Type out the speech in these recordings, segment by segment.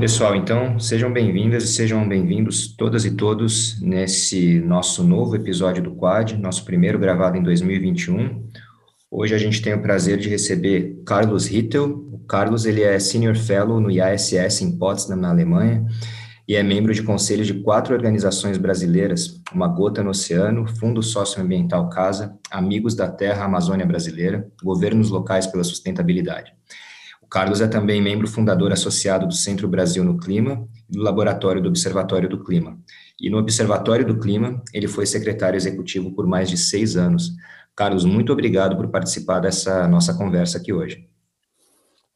Pessoal, então sejam bem-vindas e sejam bem-vindos todas e todos nesse nosso novo episódio do Quad, nosso primeiro gravado em 2021. Hoje a gente tem o prazer de receber Carlos Rittel. O Carlos ele é Senior Fellow no IASS em Potsdam, na Alemanha, e é membro de conselho de quatro organizações brasileiras, Uma Gota no Oceano, Fundo Socioambiental Casa, Amigos da Terra Amazônia Brasileira, Governos Locais pela Sustentabilidade. Carlos é também membro fundador associado do Centro Brasil no Clima e do Laboratório do Observatório do Clima. E no Observatório do Clima, ele foi secretário executivo por mais de seis anos. Carlos, muito obrigado por participar dessa nossa conversa aqui hoje.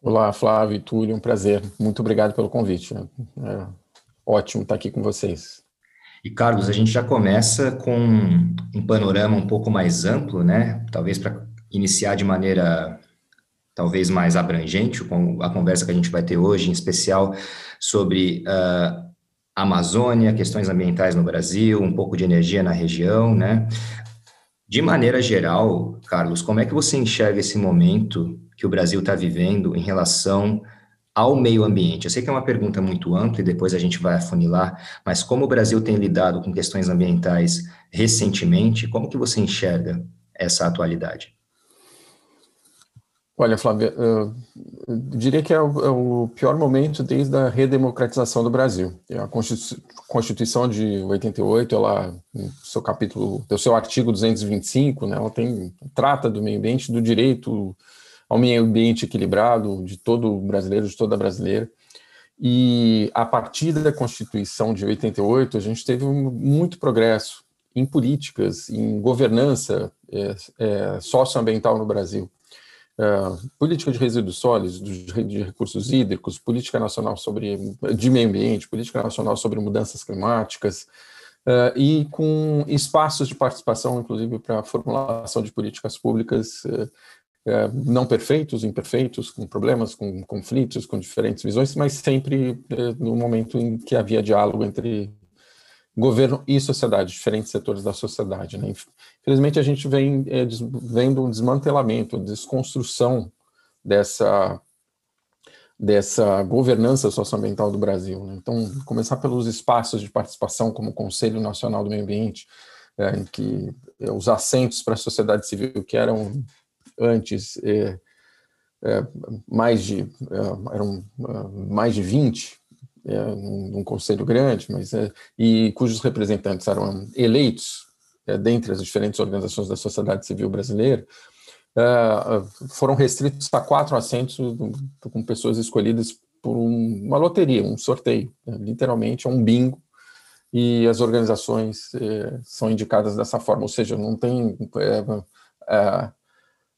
Olá, Flávio e Túlio, um prazer. Muito obrigado pelo convite. É ótimo estar aqui com vocês. E, Carlos, a gente já começa com um panorama um pouco mais amplo, né? Talvez para iniciar de maneira talvez mais abrangente, com a conversa que a gente vai ter hoje, em especial sobre uh, Amazônia, questões ambientais no Brasil, um pouco de energia na região, né? De maneira geral, Carlos, como é que você enxerga esse momento que o Brasil está vivendo em relação ao meio ambiente? Eu sei que é uma pergunta muito ampla e depois a gente vai afunilar, mas como o Brasil tem lidado com questões ambientais recentemente, como que você enxerga essa atualidade? Olha, Flávia, eu diria que é o, é o, pior momento desde a redemocratização do Brasil. A Constituição de 88, ela, no seu capítulo, seu artigo 225, né, ela tem, trata do meio ambiente, do direito ao meio ambiente equilibrado de todo brasileiro, de toda brasileira. E a partir da Constituição de 88, a gente teve muito progresso em políticas, em governança é, é, socioambiental no Brasil. Uh, política de resíduos sólidos, de, recursos hídricos, política nacional sobre de meio ambiente, política nacional sobre mudanças climáticas, uh, e com espaços de participação, inclusive, para a formulação de políticas públicas uh, não perfeitos, imperfeitos, com problemas, com conflitos, com diferentes visões, mas sempre no momento em que havia diálogo entre governo e sociedade, diferentes setores da sociedade. Né? Infelizmente, a gente vem é, vendo um desmantelamento, desconstrução dessa, dessa governança socioambiental do Brasil. Né? Então, começar pelos espaços de participação, como o Conselho Nacional do Meio Ambiente, é, em que é, os assentos para a sociedade civil, que eram antes é, é, mais de, é, eram mais de 20, é, um conselho grande, mas e cujos representantes eram eleitos dentre as diferentes organizações da sociedade civil brasileira, é, foram restritos a quatro assentos com pessoas escolhidas por um, uma loteria, um sorteio, né, literalmente é um bingo, e as organizações é, são indicadas dessa forma, ou seja, não tem é, é,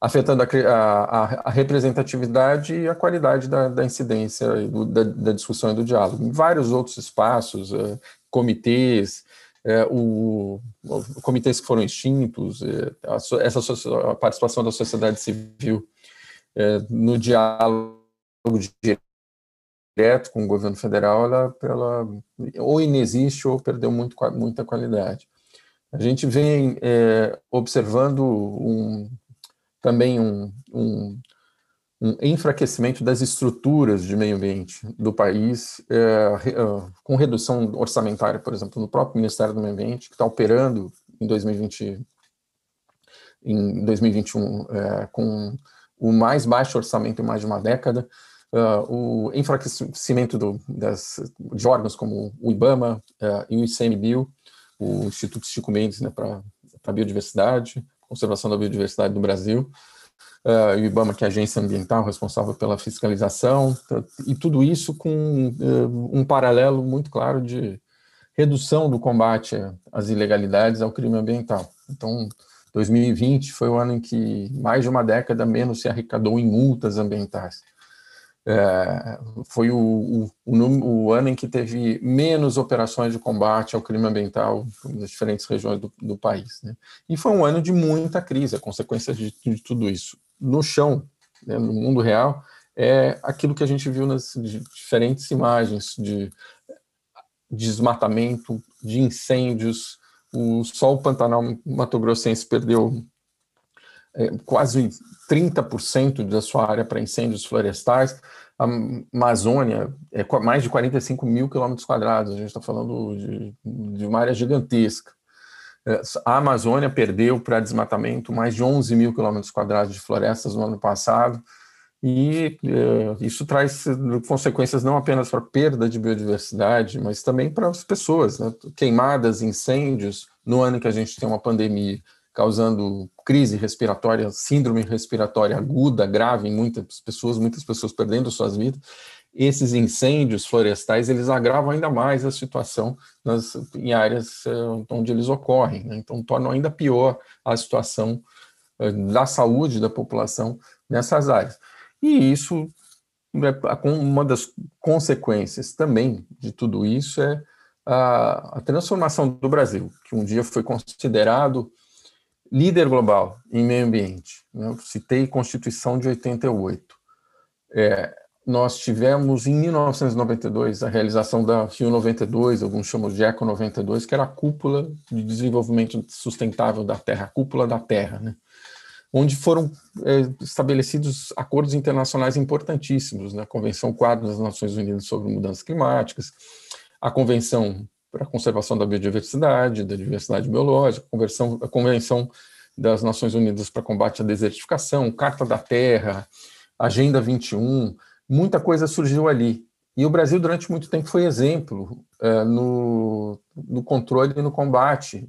afetando a, a, a, representatividade e a qualidade da, da incidência, do, da, da, discussão e do diálogo. Em vários outros espaços, comitês, é, o, o, comitês que foram extintos, é, a, essa a participação da sociedade civil no diálogo direto com o governo federal, ela, ela ou inexiste ou perdeu muito, muita qualidade. A gente vem observando um, também um, um, um enfraquecimento das estruturas de meio ambiente do país, é, é, com redução orçamentária, por exemplo, no próprio Ministério do Meio Ambiente, que está operando em 2020, em 2021 é, com o mais baixo orçamento em mais de uma década, uh, o enfraquecimento do, das, de órgãos como o IBAMA uh, e o ICMBio, o Instituto Chico Mendes né, para a Biodiversidade, Conservação da Biodiversidade do Brasil, uh, IBAMA, que é a agência ambiental responsável pela fiscalização, e tudo isso com uh, um paralelo muito claro de redução do combate às ilegalidades ao crime ambiental. Então, 2020 foi o ano em que mais de uma década menos se arrecadou em multas ambientais. É, foi o, o, o, o, ano em que teve menos operações de combate ao crime ambiental nas diferentes regiões do, do país. Né? E foi um ano de muita crise, a consequência de, de tudo isso. No chão, né, no mundo real, é aquilo que a gente viu nas diferentes imagens de desmatamento, de incêndios. O sol Pantanal Mato Grossense perdeu quase 30% da sua área para incêndios florestais. A Amazônia é mais de 45 mil quilômetros quadrados, a gente está falando de, de, uma área gigantesca. É, a Amazônia perdeu para desmatamento mais de 11 mil quilômetros quadrados de florestas no ano passado, e é, isso traz consequências não apenas para perda de biodiversidade, mas também para as pessoas. Né? Queimadas, incêndios, no ano que a gente tem uma pandemia causando crise respiratória, síndrome respiratória aguda, grave em muitas pessoas, muitas pessoas perdendo suas vidas. Esses incêndios florestais, eles agravam ainda mais a situação nas, em áreas uh, onde eles ocorrem, né? então tornam ainda pior a situação uh, da saúde da população nessas áreas. E isso, né, uma das consequências também de tudo isso é a, a transformação do Brasil, que um dia foi considerado líder global em meio ambiente. Né? Citei Constituição de 88. É, nós tivemos em 1992 a realização da Rio 92, alguns chamam de Eco 92, que era a cúpula de desenvolvimento sustentável da Terra, a cúpula da Terra, né? onde foram é, estabelecidos acordos internacionais importantíssimos, né? Convenção Quadro das Nações Unidas sobre Mudanças Climáticas, a Convenção para a conservação da biodiversidade, da diversidade biológica, a Convenção das Nações Unidas para combate à desertificação, Carta da Terra, Agenda 21, muita coisa surgiu ali. E o Brasil, durante muito tempo, foi exemplo é, no, no, controle e no combate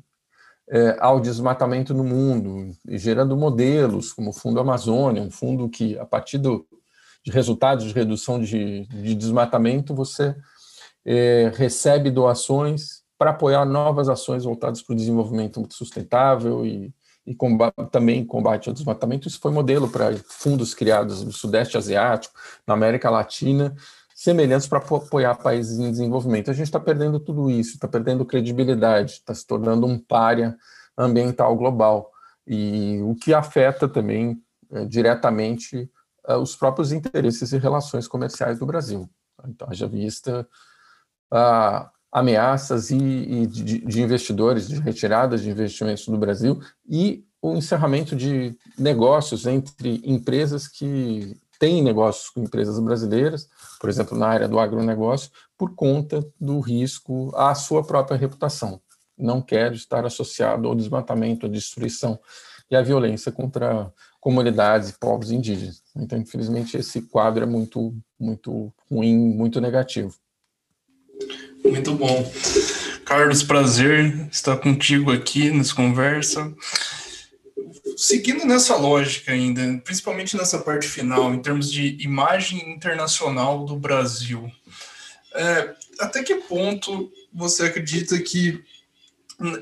é, ao desmatamento no mundo, gerando modelos como o Fundo Amazônia, um fundo que, a partir do, de resultados de redução de, de desmatamento, você é, recebe doações para apoiar novas ações voltadas para o desenvolvimento sustentável e, e combate, também combate ao desmatamento. Isso foi modelo para fundos criados no Sudeste Asiático, na América Latina, semelhantes para apoiar países em desenvolvimento. A gente está perdendo tudo isso, está perdendo credibilidade, está se tornando um párea ambiental global, e o que afeta também é, diretamente é, os próprios interesses e relações comerciais do Brasil. Então, haja vista ah, ameaças e, e de, de, investidores, de retiradas de investimentos no Brasil e o encerramento de negócios entre empresas que têm negócios com empresas brasileiras, por exemplo, na área do agronegócio, por conta do risco à sua própria reputação. Não quer estar associado ao desmatamento, à destruição e à violência contra comunidades e povos indígenas. Então, infelizmente, esse quadro é muito, muito ruim, muito negativo. Muito bom. Carlos, prazer estar contigo aqui nessa conversa. Seguindo nessa lógica ainda, principalmente nessa parte final, em termos de imagem internacional do Brasil, é, até que ponto você acredita que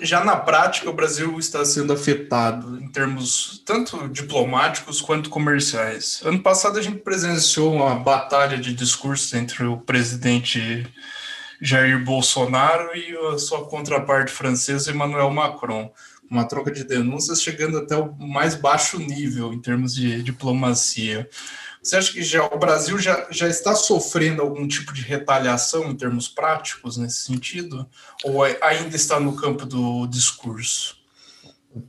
já na prática o Brasil está sendo afetado em termos tanto diplomáticos quanto comerciais? Ano passado a gente presenciou uma batalha de discursos entre o presidente Jair Bolsonaro e a sua contraparte francesa, Emmanuel Macron. Uma troca de denúncias chegando até o mais baixo nível em termos de diplomacia. Você acha que já, o Brasil já, já está sofrendo algum tipo de retaliação em termos práticos nesse sentido? Ou é, ainda está no campo do discurso?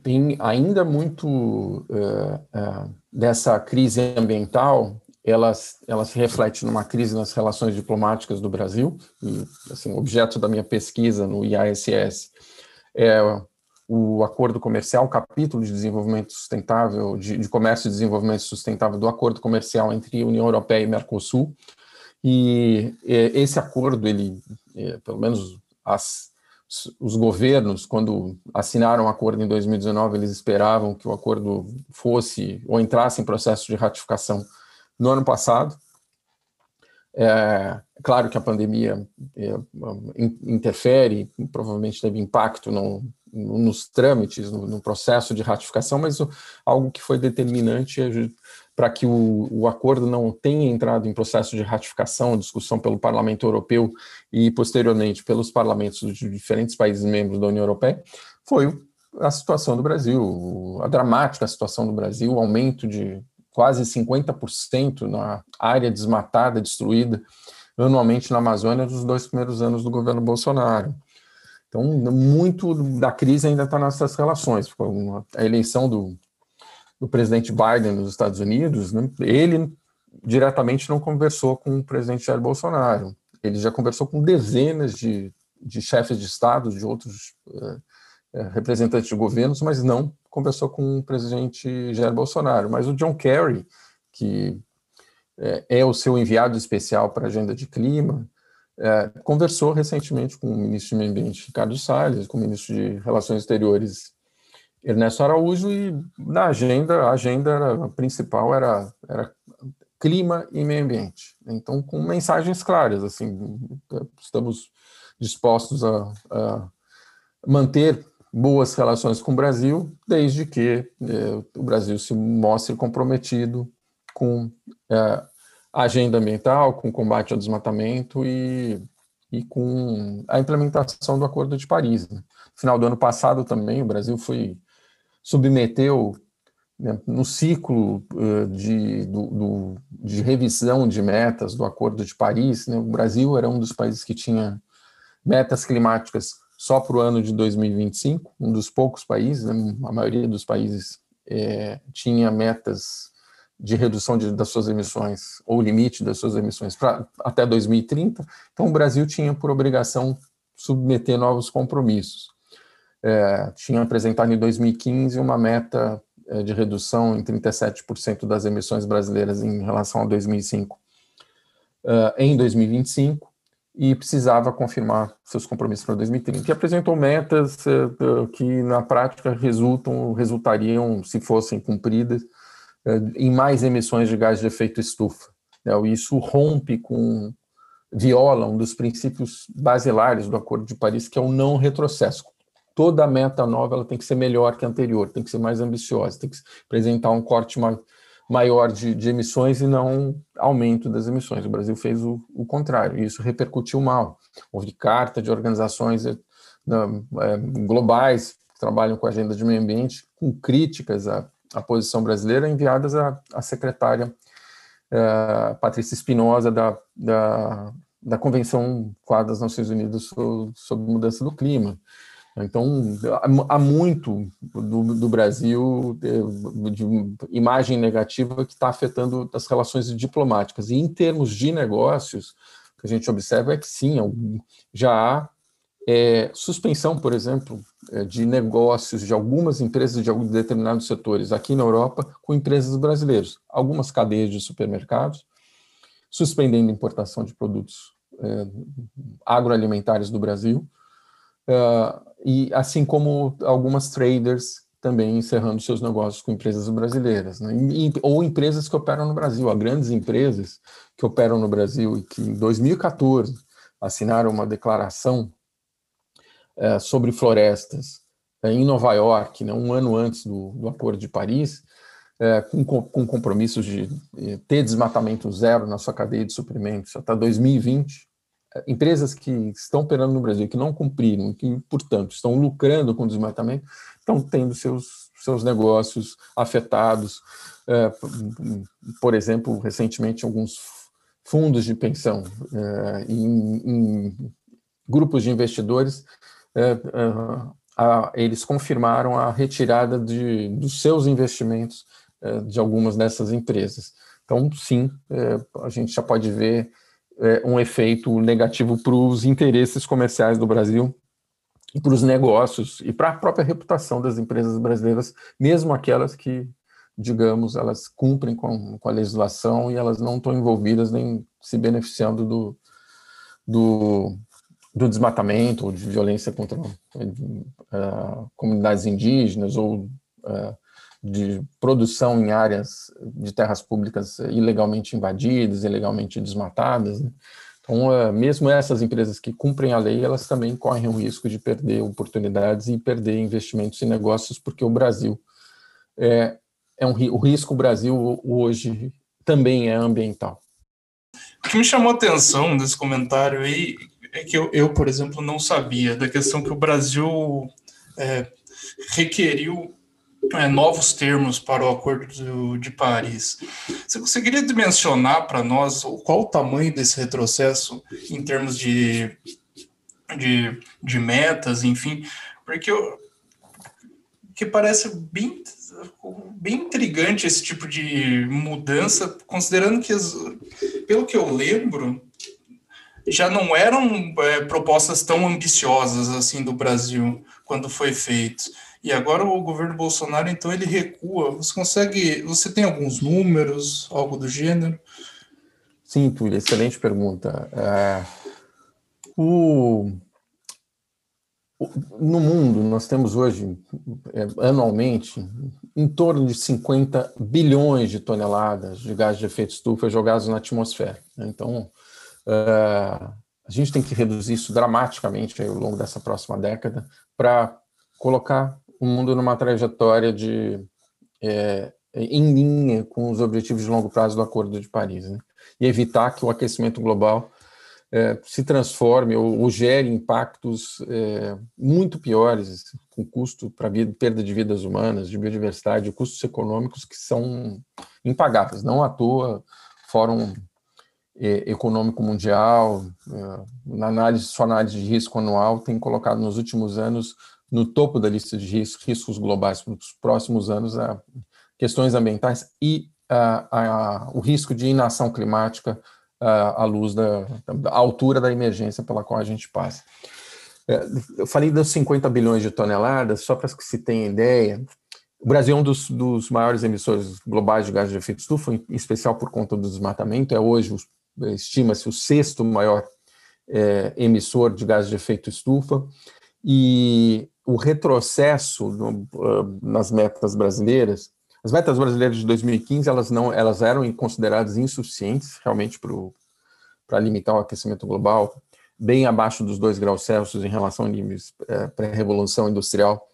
Tem ainda muito uh, uh, dessa crise ambiental ela, ela se reflete numa crise nas relações diplomáticas do Brasil, e assim, objeto da minha pesquisa no IASS é o acordo comercial, capítulo de desenvolvimento sustentável, de, de, comércio e desenvolvimento sustentável do acordo comercial entre União Europeia e Mercosul, e esse acordo, ele, é, pelo menos as, os governos, quando assinaram o acordo em 2019, eles esperavam que o acordo fosse ou entrasse em processo de ratificação no ano passado. É, claro que a pandemia é, interfere, provavelmente teve impacto no, no, nos trâmites, no, no, processo de ratificação, mas o, algo que foi determinante é para que o, o, acordo não tenha entrado em processo de ratificação, discussão pelo Parlamento Europeu e, posteriormente, pelos parlamentos de diferentes países membros da União Europeia, foi a situação do Brasil, a dramática situação do Brasil, o aumento de quase 50% na área desmatada, destruída anualmente na Amazônia nos dois primeiros anos do governo Bolsonaro. Então, muito da crise ainda está nessas relações. A eleição do, do presidente Biden nos Estados Unidos, né, ele diretamente não conversou com o presidente Jair Bolsonaro. Ele já conversou com dezenas de, de chefes de Estado, de outros uh, representantes de governos, mas não conversou com o presidente Jair Bolsonaro. Mas o John Kerry, que é, é o seu enviado especial para a agenda de clima, é, conversou recentemente com o ministro do Meio Ambiente, Ricardo Salles, com o ministro de Relações Exteriores, Ernesto Araújo, e na agenda, a agenda principal era, era clima e meio ambiente. Então, com mensagens claras, assim, estamos dispostos a, a manter boas relações com o Brasil, desde que eh, o Brasil se mostre comprometido com eh, a agenda ambiental, com o combate ao desmatamento e, e com a implementação do Acordo de Paris. Né? No final do ano passado também, o Brasil foi submeteu né, no ciclo uh, de, do, do, de revisão de metas do Acordo de Paris, né, o Brasil era um dos países que tinha metas climáticas só para o ano de 2025, um dos poucos países, né, a maioria dos países é, tinha metas de redução de, das suas emissões, ou limite das suas emissões pra, até 2030, então o Brasil tinha por obrigação submeter novos compromissos. É, tinha apresentado em 2015 uma meta é, de redução em 37% das emissões brasileiras em relação a 2005 uh, em 2025, e precisava confirmar seus compromissos para 2030. E apresentou metas uh, que, na prática, resultam, resultariam, se fossem cumpridas, uh, em mais emissões de gás de efeito estufa. Né? Isso rompe com, viola um dos princípios basilares do Acordo de Paris, que é o não retrocesso. Toda meta nova ela tem que ser melhor que a anterior, tem que ser mais ambiciosa, tem que apresentar um corte mais maior de, de, emissões e não aumento das emissões. O Brasil fez o, o contrário, e isso repercutiu mal. Houve carta de organizações é, globais que trabalham com a agenda de meio ambiente, com críticas à, à posição brasileira, enviadas à, à secretária é, Patrícia Espinosa da, da, da Convenção Quadra das Nações Unidas sobre Mudança do Clima. Então, há muito do, do Brasil de imagem negativa que está afetando as relações diplomáticas. E em termos de negócios, o que a gente observa é que sim, já há é, suspensão, por exemplo, é, de negócios de algumas empresas de alguns determinados setores aqui na Europa com empresas brasileiras. Algumas cadeias de supermercados suspendendo importação de produtos é, agroalimentares do Brasil. Uh, e assim como algumas traders também encerrando seus negócios com empresas brasileiras, né? e, ou empresas que operam no Brasil, há grandes empresas que operam no Brasil e que em 2014 assinaram uma declaração é, sobre florestas é, em Nova York, né, um ano antes do, do Acordo de Paris, é, com, com compromissos de ter desmatamento zero na sua cadeia de suprimentos até 2020, empresas que estão operando no Brasil, que não cumpriram, que, portanto, estão lucrando com o desmatamento, estão tendo seus, seus negócios afetados. É, por exemplo, recentemente, alguns fundos de pensão é, em, em, grupos de investidores, é, eles confirmaram a retirada de, dos seus investimentos de algumas dessas empresas. Então, sim, a gente já pode ver é, um efeito negativo para os interesses comerciais do Brasil e para os negócios e para a própria reputação das empresas brasileiras, mesmo aquelas que, digamos, elas cumprem com, com a legislação e elas não estão envolvidas nem se beneficiando do, do, do desmatamento ou de violência contra uh, comunidades indígenas ou uh, de produção em áreas de terras públicas ilegalmente invadidas, ilegalmente desmatadas. Né? Então, é, mesmo essas empresas que cumprem a lei, elas também correm o risco de perder oportunidades e perder investimentos e negócios, porque o Brasil é, é um o risco Brasil hoje também é ambiental. O que me chamou a atenção nesse comentário aí é que eu, eu por exemplo, não sabia da questão que o Brasil é, requeriu é, novos termos para o Acordo de Paris. Você conseguiria dimensionar para nós qual o tamanho desse retrocesso em termos de, de, de metas, enfim? Porque eu, que parece bem, bem intrigante esse tipo de mudança, considerando que, pelo que eu lembro, já não eram é, propostas tão ambiciosas assim do Brasil quando foi feito. E agora o governo Bolsonaro, então, ele recua. Você consegue. Você tem alguns números, algo do gênero? Sim, Túlio, excelente pergunta. É, o, no mundo, nós temos hoje, é, anualmente, em torno de 50 bilhões de toneladas de gás de efeito estufa jogados na atmosfera. Né? Então, uh, a gente tem que reduzir isso dramaticamente ao longo dessa próxima década para colocar o mundo numa trajetória de é, em linha com os objetivos de longo prazo do Acordo de Paris, né? e evitar que o aquecimento global é, se transforme ou, ou gere impactos é, muito piores, com custo para perda de vidas humanas, de biodiversidade, custos econômicos que são impagáveis. Não à toa, Fórum é, Econômico Mundial, é, na análise, sua análise de risco anual, tem colocado nos últimos anos no topo da lista de riscos, riscos globais para os próximos anos a questões ambientais e a, a, o risco de inação climática à luz da, da, altura da emergência pela qual a gente passa. É, eu falei dos 50 bilhões de toneladas, só para que se tenha ideia, o Brasil é um dos, dos, maiores emissores globais de gases de efeito estufa, em especial por conta do desmatamento, é hoje, estima-se, o sexto maior é, emissor de gases de efeito estufa, e o retrocesso no, nas metas brasileiras as metas brasileiras de 2015 elas não elas eram consideradas insuficientes realmente para limitar o aquecimento global, bem abaixo dos 2 graus Celsius em relação a níveis é, pré-revolução industrial,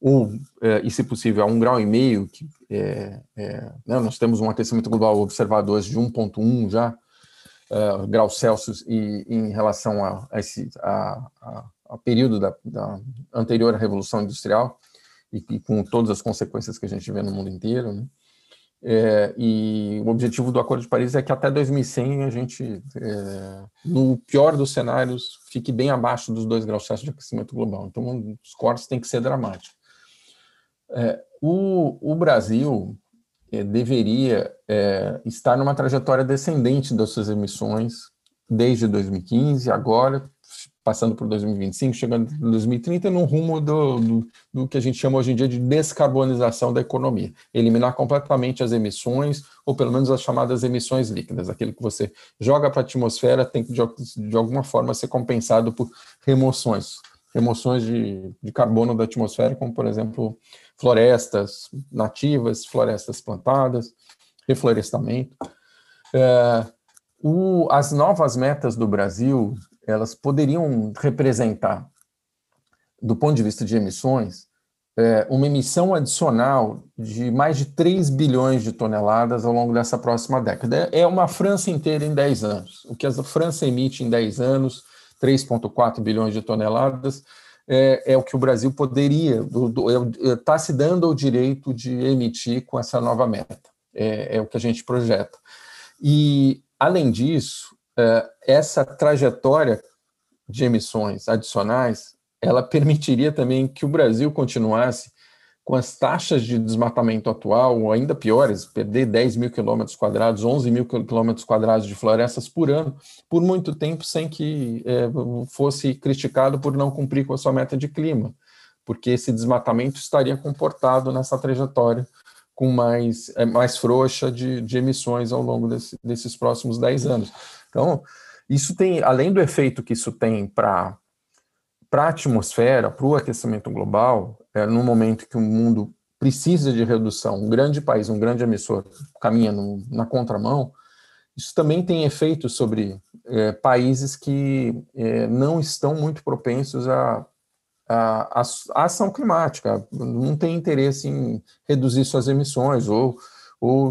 ou, é, e se possível, a 1,5 grau, e meio, que é, né, nós temos um aquecimento global observado hoje de 1,1 já, uh, graus Celsius, e em relação a, a esse a, a, a período da, da anterior Revolução Industrial, e, e, com todas as consequências que a gente vê no mundo inteiro, né? É, e o objetivo do Acordo de Paris é que até 2100 a gente, é, no pior dos cenários, fique bem abaixo dos 2 graus Celsius de aquecimento global. Então, os cortes têm que ser dramáticos. É, o, o, Brasil é, deveria é, estar numa trajetória descendente das suas emissões desde 2015, agora passando por 2025, chegando em 2030, no rumo do, do, do, que a gente chama hoje em dia de descarbonização da economia. Eliminar completamente as emissões, ou pelo menos as chamadas emissões líquidas. Aquilo que você joga para a atmosfera tem que, de, de, alguma forma, ser compensado por remoções. Remoções de, de carbono da atmosfera, como, por exemplo, florestas nativas, florestas plantadas, reflorestamento. É, o, as novas metas do Brasil elas poderiam representar, do ponto de vista de emissões, é, uma emissão adicional de mais de 3 bilhões de toneladas ao longo dessa próxima década. É uma França inteira em 10 anos. O que a França emite em 10 anos, 3,4 bilhões de toneladas, é, é, o que o Brasil poderia, está é, se dando o direito de emitir com essa nova meta. É, é o que a gente projeta. E, além disso, é, essa trajetória de emissões adicionais, ela permitiria também que o Brasil continuasse com as taxas de desmatamento atual, ou ainda piores, perder 10 mil quilômetros quadrados, 11 mil quilômetros quadrados de florestas por ano, por muito tempo, sem que é, fosse criticado por não cumprir com a sua meta de clima, porque esse desmatamento estaria comportado nessa trajetória com mais, é, mais frouxa de, de emissões ao longo desse, desses próximos 10 anos. Então, isso tem, além do efeito que isso tem para a atmosfera, para o aquecimento global, é, no momento que o mundo precisa de redução, um grande país, um grande emissor, caminha no, na contramão, isso também tem efeito sobre é, países que é, não estão muito propensos a, a, a, a, ação climática, não tem interesse em reduzir suas emissões ou ou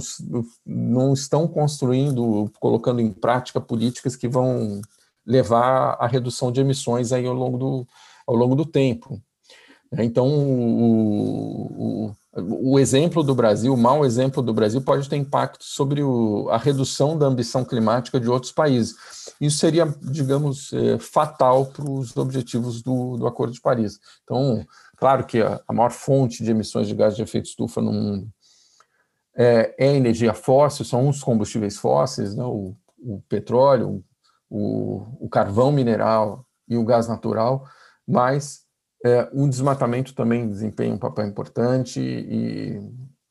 não estão construindo, colocando em prática políticas que vão levar à redução de emissões aí ao longo do, ao longo do tempo. Então, o, o, o exemplo do Brasil, o mau exemplo do Brasil, pode ter impacto sobre o, a redução da ambição climática de outros países. Isso seria, digamos, é, fatal para os objetivos do, do Acordo de Paris. Então, claro que a, a maior fonte de emissões de gás de efeito estufa no mundo é, é energia fóssil, são os combustíveis fósseis, né, o, o petróleo, o, o carvão mineral e o gás natural, mas é, o desmatamento também desempenha um papel importante e,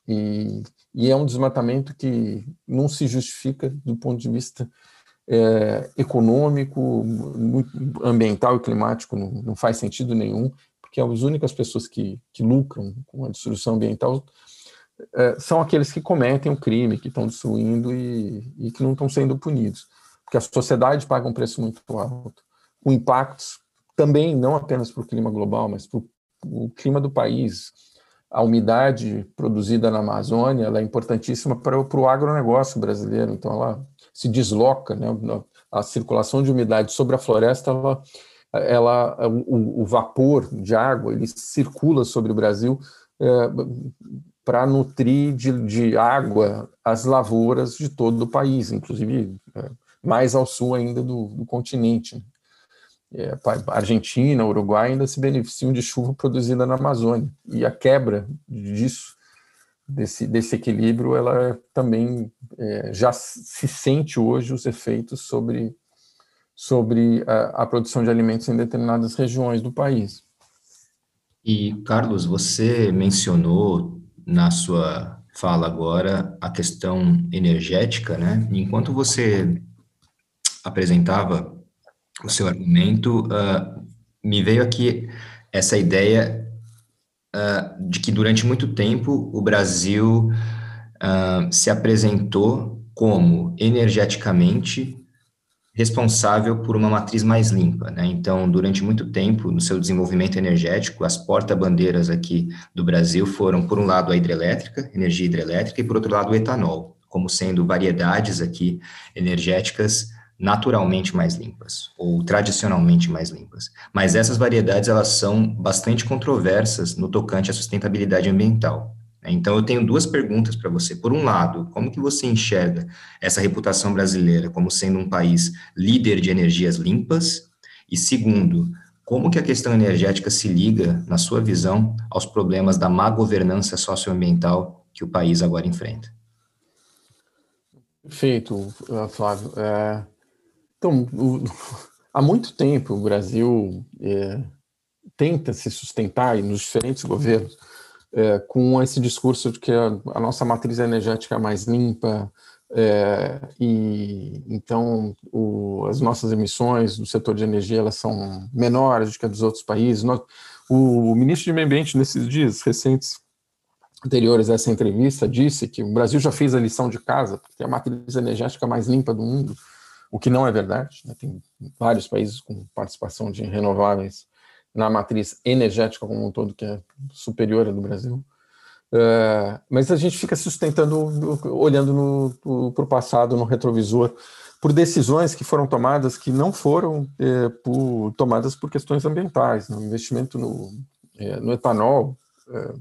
e, e, é um desmatamento que não se justifica do ponto de vista é, econômico, ambiental e climático, não, não, faz sentido nenhum, porque as únicas pessoas que, que lucram com a destruição ambiental é, são aqueles que cometem o crime, que estão destruindo e, e que não estão sendo punidos, porque a sociedade paga um preço muito alto, com impactos também não apenas para o clima global, mas para o clima do país. A umidade produzida na Amazônia é importantíssima para, para o agronegócio brasileiro, então ela se desloca, né? a circulação de umidade sobre a floresta, ela, ela o, o vapor de água, ele circula sobre o Brasil é, para nutrir de, de, água as lavouras de todo o país, inclusive é, mais ao sul ainda do, do continente é, Argentina, Uruguai ainda se beneficiam de chuva produzida na Amazônia. E a quebra disso, desse, desse equilíbrio, ela também é, já se sente hoje os efeitos sobre, sobre a, a produção de alimentos em determinadas regiões do país. E, Carlos, você mencionou na sua fala agora a questão energética, né? Enquanto você apresentava o seu argumento, uh, me veio aqui essa ideia uh, de que durante muito tempo o Brasil uh, se apresentou como energeticamente responsável por uma matriz mais limpa, né? Então, durante muito tempo, no seu desenvolvimento energético, as porta-bandeiras aqui do Brasil foram, por um lado, a hidrelétrica, energia hidrelétrica, e por outro lado, o etanol, como sendo variedades aqui energéticas naturalmente mais limpas ou tradicionalmente mais limpas. Mas essas variedades elas são bastante controversas no tocante à sustentabilidade ambiental. Né? Então eu tenho duas perguntas para você. Por um lado, como que você enxerga essa reputação brasileira como sendo um país líder de energias limpas? E segundo, como que a questão energética se liga, na sua visão, aos problemas da má governança socioambiental que o país agora enfrenta? Perfeito, Flávio. É, então, o, há muito tempo o Brasil é, tenta se sustentar, e nos diferentes governos, é, com esse discurso de que a, a, nossa matriz energética é mais limpa, é, e então o, as nossas emissões do setor de energia elas são menores do que a dos outros países. Nós, o, o ministro de Meio Ambiente, nesses dias recentes, anteriores a essa entrevista, disse que o Brasil já fez a lição de casa, porque é a matriz energética mais limpa do mundo, o que não é verdade. Né? Tem vários países com participação de renováveis na matriz energética como um todo, que é superior à do Brasil. Uh, mas a gente fica sustentando, olhando para o passado, no retrovisor, por decisões que foram tomadas que não foram eh, por, tomadas por questões ambientais. Né? O investimento no, eh, no etanol, eh,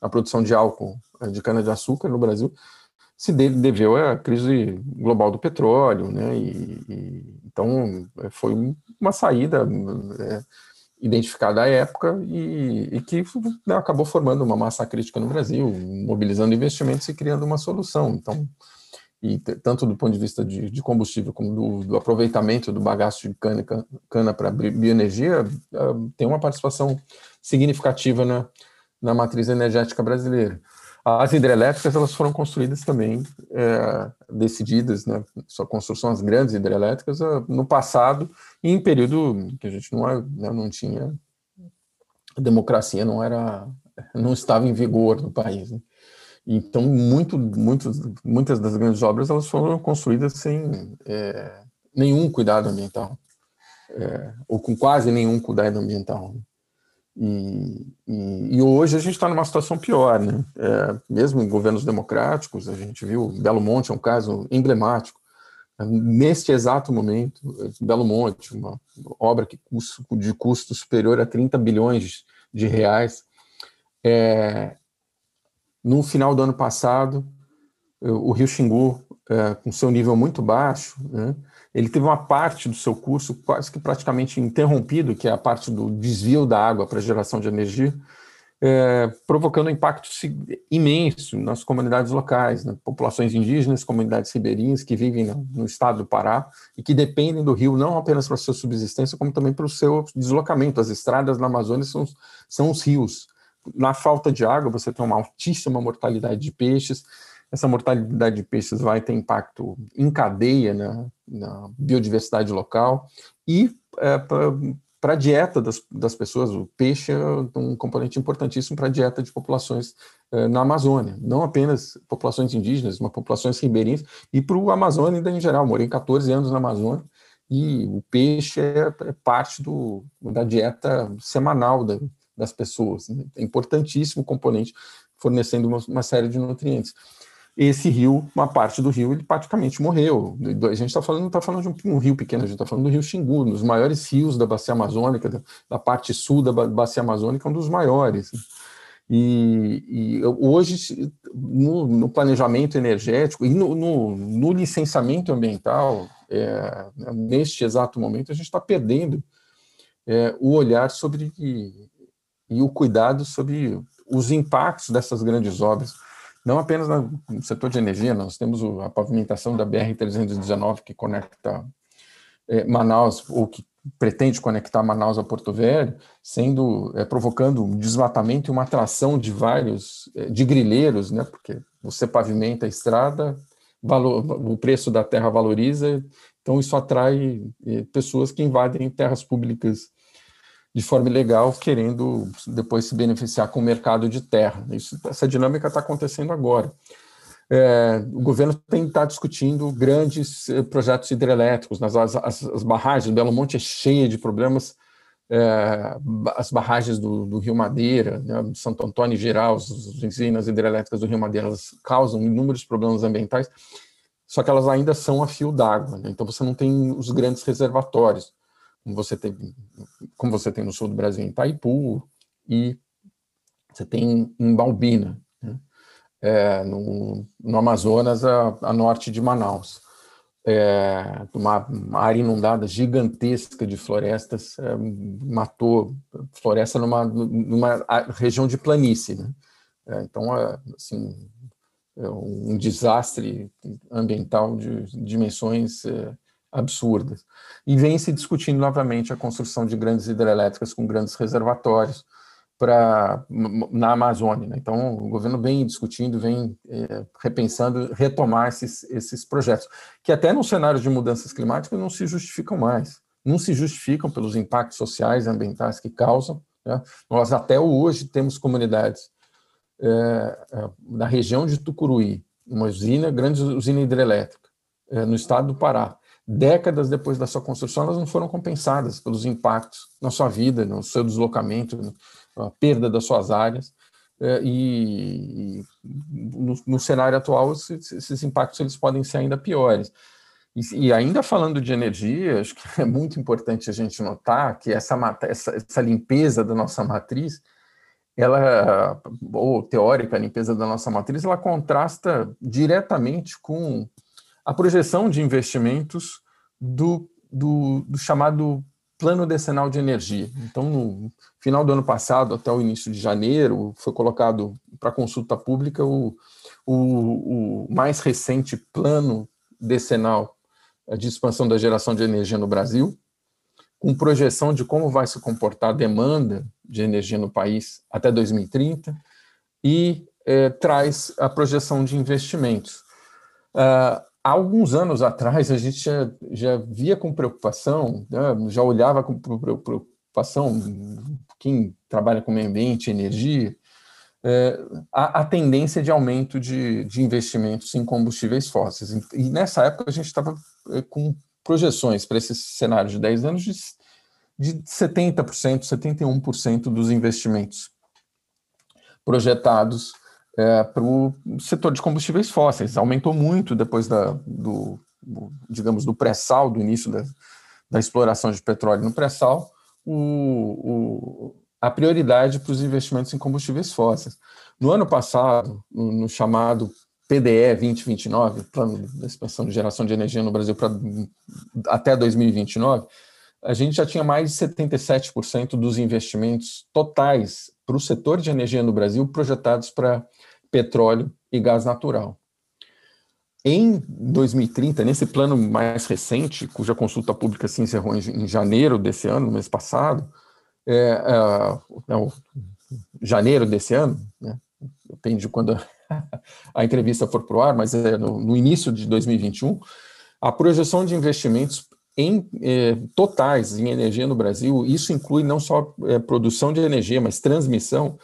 a produção de álcool de cana-de-açúcar no Brasil, se deveu à crise global do petróleo, né? E, e, então foi uma saída é, identificada à época e, e que né, acabou formando uma massa crítica no Brasil, mobilizando investimentos e criando uma solução. Então, e tanto do ponto de vista de, de combustível como do, do, aproveitamento do bagaço de cana, cana para bioenergia, uh, tem uma participação significativa na, na matriz energética brasileira. As hidrelétricas elas foram construídas também, é, decididas, né, sua construção, as grandes hidrelétricas, é, no passado, em período que a gente não, é, né, não tinha, democracia não era, não estava em vigor no país. Né? Então, muito, muito, muitas das grandes obras elas foram construídas sem é, nenhum cuidado ambiental, é, ou com quase nenhum cuidado ambiental. Né? E, e, e, hoje a gente está numa situação pior, né? É, mesmo em governos democráticos, a gente viu Belo Monte é um caso emblemático. Neste exato momento, Belo Monte, uma obra que custo, de custo superior a 30 bilhões de reais, é, no final do ano passado, o rio Xingu, é, com seu nível muito baixo, né, ele teve uma parte do seu curso quase que praticamente interrompido, que é a parte do desvio da água para geração de energia, é, provocando um impacto imenso nas comunidades locais, né, populações indígenas, comunidades ribeirinhas que vivem no, estado do Pará e que dependem do rio não apenas para sua subsistência, como também para o seu deslocamento. As estradas na Amazônia são, são os rios. Na falta de água, você tem uma altíssima mortalidade de peixes, essa mortalidade de peixes vai ter impacto em cadeia na, na biodiversidade local e é, para a dieta das, das pessoas. O peixe é um componente importantíssimo para a dieta de populações é, na Amazônia, não apenas populações indígenas, mas populações ribeirinhas e para o Amazônia em geral. Morei 14 anos na Amazônia e o peixe é, é parte do, da dieta semanal da, das pessoas. Né? É importantíssimo componente, fornecendo uma, uma série de nutrientes esse rio, uma parte do rio, ele praticamente morreu. A gente está falando, está falando de um, um, rio pequeno, a gente está falando do rio Xingu, um dos maiores rios da bacia amazônica, da, da parte sul da bacia amazônica, um dos maiores. E, e hoje, no, no, planejamento energético e no, no, no licenciamento ambiental, é, neste exato momento, a gente está perdendo é, o olhar sobre e, e o cuidado sobre os impactos dessas grandes obras não apenas no setor de energia, nós temos a pavimentação da BR-319 que conecta é, Manaus, ou que pretende conectar Manaus a Porto Velho, sendo é, provocando um desmatamento e uma atração de vários é, de grileiros, né? Porque você pavimenta a estrada, valor, o preço da terra valoriza, então isso atrai é, pessoas que invadem terras públicas de forma ilegal, querendo depois se beneficiar com o mercado de terra. Isso, essa dinâmica está acontecendo agora. É, o governo tem tá discutindo grandes eh, projetos hidrelétricos, nas as, as, barragens, Belo Monte é cheia de problemas, é, as barragens do, do Rio Madeira, né, Santo Antônio em geral, as usinas hidrelétricas do Rio Madeira, elas causam inúmeros problemas ambientais, só que elas ainda são a fio d'água, né, então você não tem os grandes reservatórios como você tem, como você tem no sul do Brasil, em Itaipu, e você tem em Balbina, né? é, no, no, Amazonas, a, a, norte de Manaus. É, uma, uma, área inundada gigantesca de florestas, é, matou floresta numa, numa região de planície. Né? É, então, é, assim, é um desastre ambiental de dimensões absurdas. E vem se discutindo novamente a construção de grandes hidrelétricas com grandes reservatórios para na Amazônia. Né? Então, o governo vem discutindo, vem é, repensando, retomar esses, esses projetos, que até no cenário de mudanças climáticas não se justificam mais, não se justificam pelos impactos sociais e ambientais que causam. Né? Nós até hoje temos comunidades é, é, na região de Tucuruí, uma usina, grande usina hidrelétrica, é, no estado do Pará, décadas depois da sua construção, elas não foram compensadas pelos impactos na sua vida, no seu deslocamento, na perda das suas áreas. É, e, no, no, cenário atual, esses, impactos eles podem ser ainda piores. E, ainda falando de energia, acho que é muito importante a gente notar que essa, essa, essa limpeza da nossa matriz, ela, ou teórica, a limpeza da nossa matriz, ela contrasta diretamente com a projeção de investimentos do, do, do chamado plano decenal de energia. Então, no final do ano passado, até o início de janeiro, foi colocado para consulta pública o, o, o, mais recente plano decenal de expansão da geração de energia no Brasil, com projeção de como vai se comportar a demanda de energia no país até 2030, e é, traz a projeção de investimentos. Uh, há alguns anos atrás, a gente já, já via com preocupação, né, já olhava com preocupação, quem trabalha com meio ambiente, energia, é, a, a, tendência de aumento de, de investimentos em combustíveis fósseis. E nessa época a gente estava é, com projeções para esse cenário de 10 anos de, de 70%, 71% dos investimentos projetados é, para o setor de combustíveis fósseis. Aumentou muito depois da, do, digamos, do pré-sal, do início da, da exploração de petróleo no pré-sal. O, o, a prioridade para os investimentos em combustíveis fósseis. No ano passado, no, no chamado PDE 2029, Plano de Expansão de Geração de Energia no Brasil para até 2029, a gente já tinha mais de 77% dos investimentos totais para o setor de energia no Brasil projetados para petróleo e gás natural. Em 2030, nesse plano mais recente, cuja consulta pública se encerrou em, janeiro desse ano, no mês passado, é, é, é janeiro desse ano, né? depende de quando a entrevista for para o ar, mas é no, no, início de 2021, a projeção de investimentos em eh, totais em energia no Brasil, isso inclui não só eh, produção de energia, mas transmissão,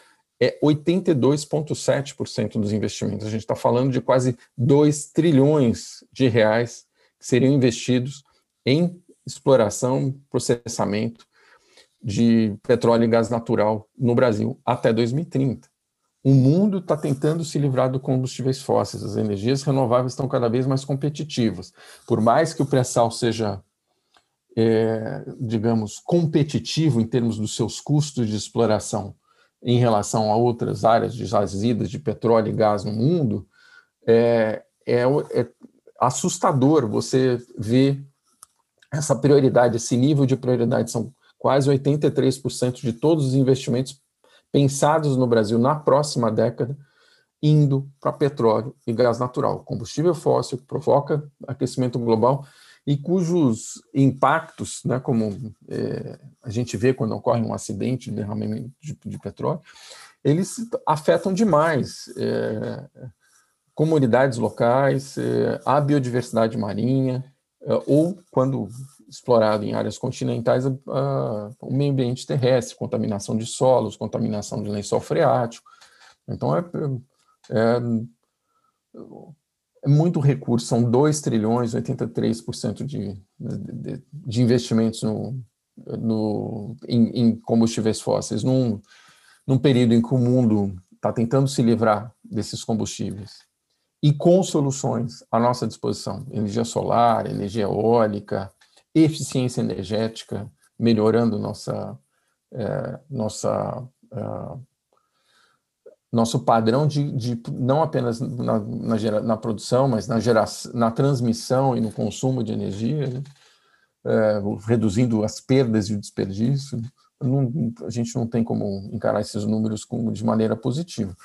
é 82,7% dos investimentos. A gente está falando de quase 2 trilhões de reais que seriam investidos em exploração, processamento de petróleo e gás natural no Brasil até 2030. O mundo está tentando se livrar do combustíveis fósseis, as energias renováveis estão cada vez mais competitivas. Por mais que o pré-sal seja é, digamos, competitivo em termos dos seus custos de exploração em relação a outras áreas de jazidas de petróleo e gás no mundo, é, é, é assustador você ver essa prioridade, esse nível de prioridade. São quase 83% de todos os investimentos pensados no Brasil na próxima década indo para petróleo e gás natural, combustível fóssil que provoca aquecimento global e cujos impactos, né, como é, a gente vê quando ocorre um acidente de derramamento de, de petróleo, eles afetam demais é, comunidades locais, é, a biodiversidade marinha, é, ou, quando explorado em áreas continentais, a, a, o meio ambiente terrestre, contaminação de solos, contaminação de lençol freático. Então, é, é muito recurso, são 2 trilhões, 83% de, de, de investimentos no, no, em, em, combustíveis fósseis, num, num período em que o mundo está tentando se livrar desses combustíveis. E com soluções à nossa disposição, energia solar, energia eólica, eficiência energética, melhorando nossa, é, nossa é, nosso padrão de, de não apenas na, na, gera, na, produção, mas na, geração, na transmissão e no consumo de energia, né? é, reduzindo as perdas e o desperdício. Não, a gente não tem como encarar esses números de maneira positiva.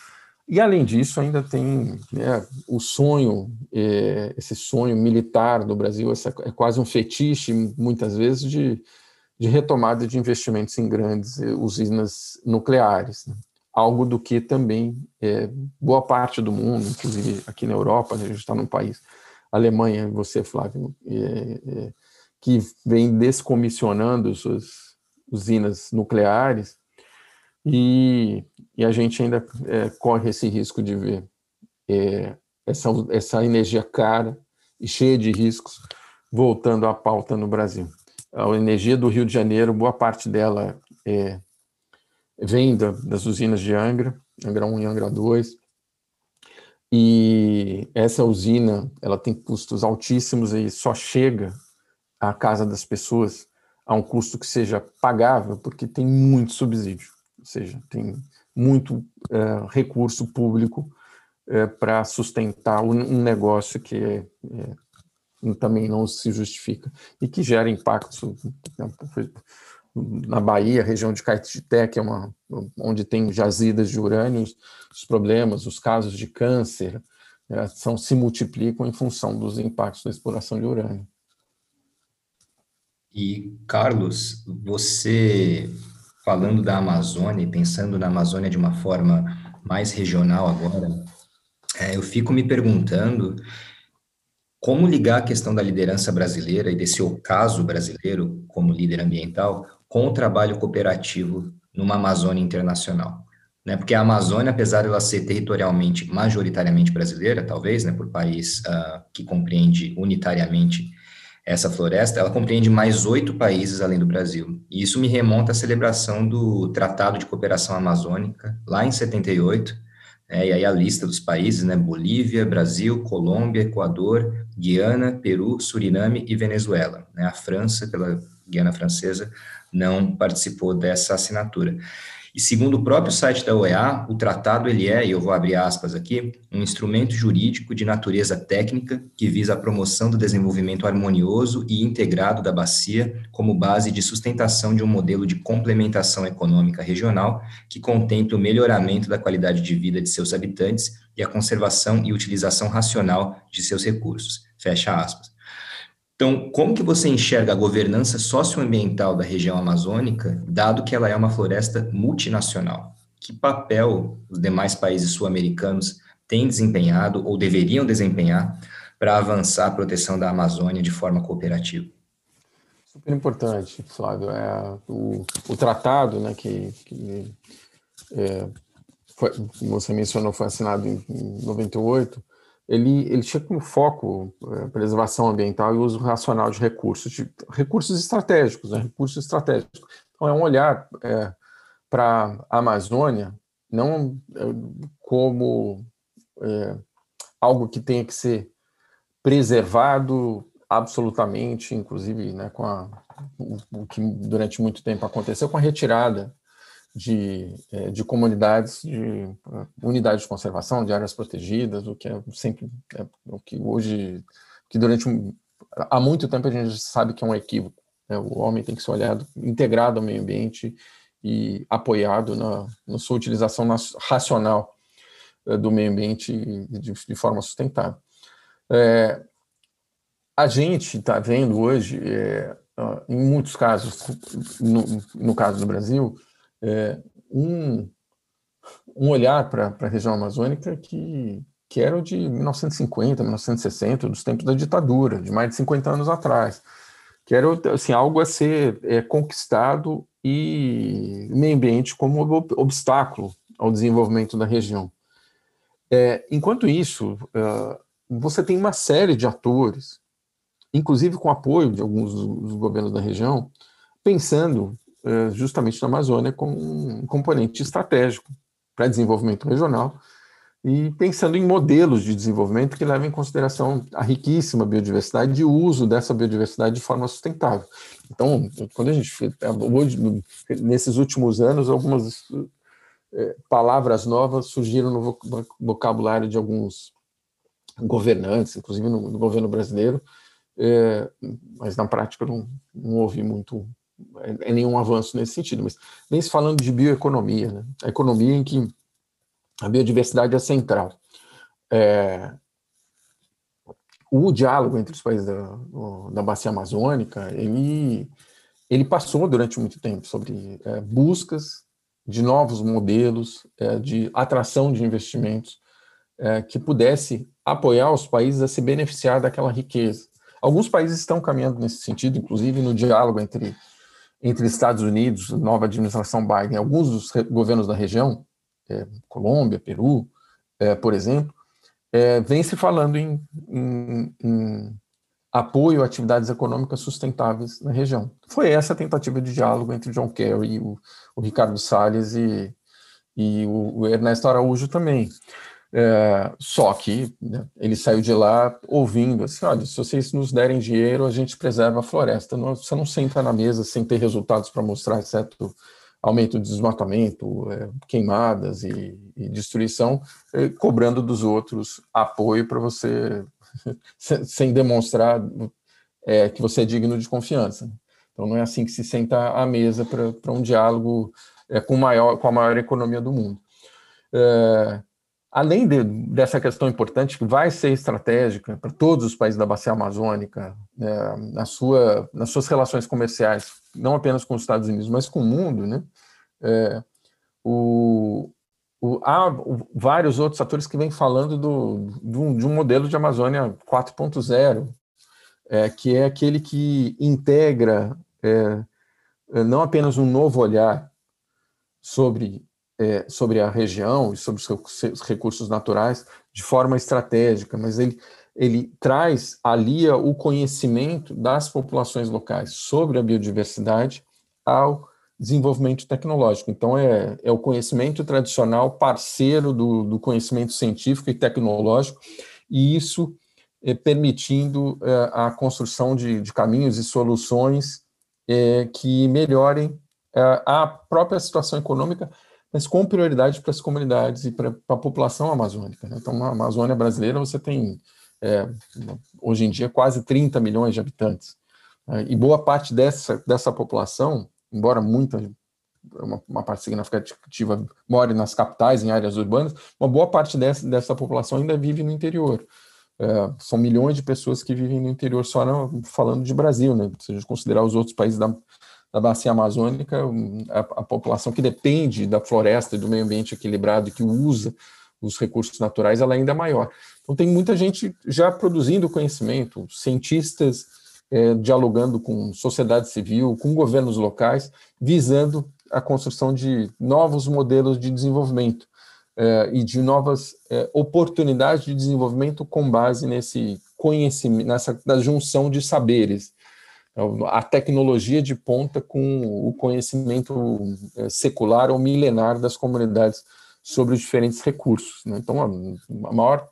E, além disso, ainda tem né, o sonho, é, esse sonho militar do Brasil, essa, é quase um fetiche, muitas vezes, de, de retomada de investimentos em grandes usinas nucleares. Né? Algo do que também é, boa parte do mundo, inclusive aqui na Europa, né, a gente está num país, Alemanha, você, Flávio, é, é, que vem descomissionando suas usinas nucleares, e, e a gente ainda é, corre esse risco de ver é, essa, essa energia cara e cheia de riscos voltando à pauta no Brasil. A energia do Rio de Janeiro, boa parte dela é vem da, das usinas de Angra, Angra 1 e Angra 2, e essa usina ela tem custos altíssimos e só chega à casa das pessoas a um custo que seja pagável, porque tem muito subsídio, ou seja, tem muito é, recurso público é, para sustentar um, negócio que é, também não se justifica e que gera impactos na Bahia, região de Caetité, que é uma onde tem jazidas de urânio, os problemas, os casos de câncer é, são se multiplicam em função dos impactos da exploração de urânio. E Carlos, você falando da Amazônia e pensando na Amazônia de uma forma mais regional agora, é, eu fico me perguntando como ligar a questão da liderança brasileira e desse ocaso brasileiro como líder ambiental com o trabalho cooperativo numa Amazônia internacional. Né? Porque a Amazônia, apesar de ela ser territorialmente, majoritariamente brasileira, talvez, né, por país uh, que compreende unitariamente essa floresta, ela compreende mais oito países além do Brasil. E isso me remonta à celebração do Tratado de Cooperação Amazônica, lá em 78, né, e aí a lista dos países, né, Bolívia, Brasil, Colômbia, Equador, Guiana, Peru, Suriname e Venezuela. Né, a França, pela Guiana Francesa, não participou dessa assinatura. E segundo o próprio site da OEA, o tratado ele é, e eu vou abrir aspas aqui, um instrumento jurídico de natureza técnica que visa a promoção do desenvolvimento harmonioso e integrado da bacia como base de sustentação de um modelo de complementação econômica regional que contemple o melhoramento da qualidade de vida de seus habitantes e a conservação e utilização racional de seus recursos. Fecha aspas. Então, como que você enxerga a governança socioambiental da região amazônica, dado que ela é uma floresta multinacional? Que papel os demais países sul-americanos têm desempenhado ou deveriam desempenhar para avançar a proteção da Amazônia de forma cooperativa? Super importante, Flávio. É, o, o tratado, né, que, que é, foi, você mencionou, foi assinado em, em 98, ele, ele tinha como foco é, preservação ambiental e uso racional de recursos, de, recursos estratégicos, né, recursos estratégicos. Então, é um olhar é, para a Amazônia, não é, como é, algo que tenha que ser preservado absolutamente, inclusive né, com a, o, o que durante muito tempo aconteceu com a retirada de, é, de comunidades, de uh, unidades de conservação, de áreas protegidas, o que é sempre é, o que hoje, que durante há muito tempo a gente sabe que é um equívoco. Né? O homem tem que ser olhado integrado ao meio ambiente e apoiado na, na sua utilização racional uh, do meio ambiente de, de forma sustentável. É, a gente está vendo hoje, é, em muitos casos, no, no caso do Brasil, é, um, um olhar para a região amazônica que, que era o de 1950, 1960, dos tempos da ditadura, de mais de 50 anos atrás, que era assim, algo a ser é, conquistado e meio ambiente como obstáculo ao desenvolvimento da região. É, enquanto isso, uh, você tem uma série de atores, inclusive com apoio de alguns dos governos da região, pensando justamente na Amazônia como um componente estratégico para desenvolvimento regional e pensando em modelos de desenvolvimento que levem em consideração a riquíssima biodiversidade e o uso dessa biodiversidade de forma sustentável. Então, quando a gente nesses últimos anos, algumas é, palavras novas surgiram no vocabulário de alguns governantes, inclusive no, governo brasileiro, é, mas na prática não, não houve muito é, é nenhum avanço nesse sentido, mas nem se falando de bioeconomia, né? a economia em que a biodiversidade é central. É, o diálogo entre os países da, da bacia amazônica, ele, ele passou durante muito tempo sobre é, buscas de novos modelos é, de atração de investimentos é, que pudesse apoiar os países a se beneficiar daquela riqueza. Alguns países estão caminhando nesse sentido, inclusive no diálogo entre entre Estados Unidos, nova administração Biden, alguns dos governos da região, é, Colômbia, Peru, é, por exemplo, é, vem se falando em, em, em, apoio a atividades econômicas sustentáveis na região. Foi essa a tentativa de diálogo entre John Kerry, o, o Ricardo Salles e, e o, o Ernesto Araújo também. É, só que né, ele saiu de lá ouvindo assim: olha, se vocês nos derem dinheiro, a gente preserva a floresta. Não, você não senta na mesa sem ter resultados para mostrar, exceto aumento de desmatamento, é, queimadas e, e destruição, é, cobrando dos outros apoio para você, sem demonstrar é, que você é digno de confiança. Então, não é assim que se senta à mesa para um diálogo é, com, maior, com a maior economia do mundo. É, além de, dessa questão importante, que vai ser estratégica para todos os países da bacia amazônica, é, na sua, nas suas relações comerciais, não apenas com os Estados Unidos, mas com o mundo, né? É, o, o, há vários outros atores que vêm falando do, do, de um modelo de Amazônia 4.0, é, que é aquele que integra é, não apenas um novo olhar sobre é, sobre a região e sobre os recursos naturais de forma estratégica, mas ele, ele traz, alia o conhecimento das populações locais sobre a biodiversidade ao desenvolvimento tecnológico. Então, é, é o conhecimento tradicional parceiro do, do conhecimento científico e tecnológico, e isso é, permitindo é, a construção de, de, caminhos e soluções é, que melhorem é, a própria situação econômica, mas com prioridade para as comunidades e para a população amazônica. Né? Então, na Amazônia brasileira, você tem, é, hoje em dia, quase 30 milhões de habitantes. Né? E boa parte dessa, dessa população, embora muita, uma, uma parte significativa more nas capitais, em áreas urbanas, uma boa parte dessa, dessa população ainda vive no interior. É, são milhões de pessoas que vivem no interior, só não, falando de Brasil, né? Se a gente considerar os outros países da, da bacia amazônica, a, a, população que depende da floresta e do meio ambiente equilibrado e que usa os recursos naturais, ela ainda é maior. Então tem muita gente já produzindo conhecimento, cientistas é, dialogando com sociedade civil, com governos locais, visando a construção de novos modelos de desenvolvimento eh, e de novas eh, oportunidades de desenvolvimento com base nesse conhecimento, nessa na junção de saberes. Então, a tecnologia de ponta com o conhecimento eh, secular ou milenar das comunidades sobre os diferentes recursos. Né? Então, a, maior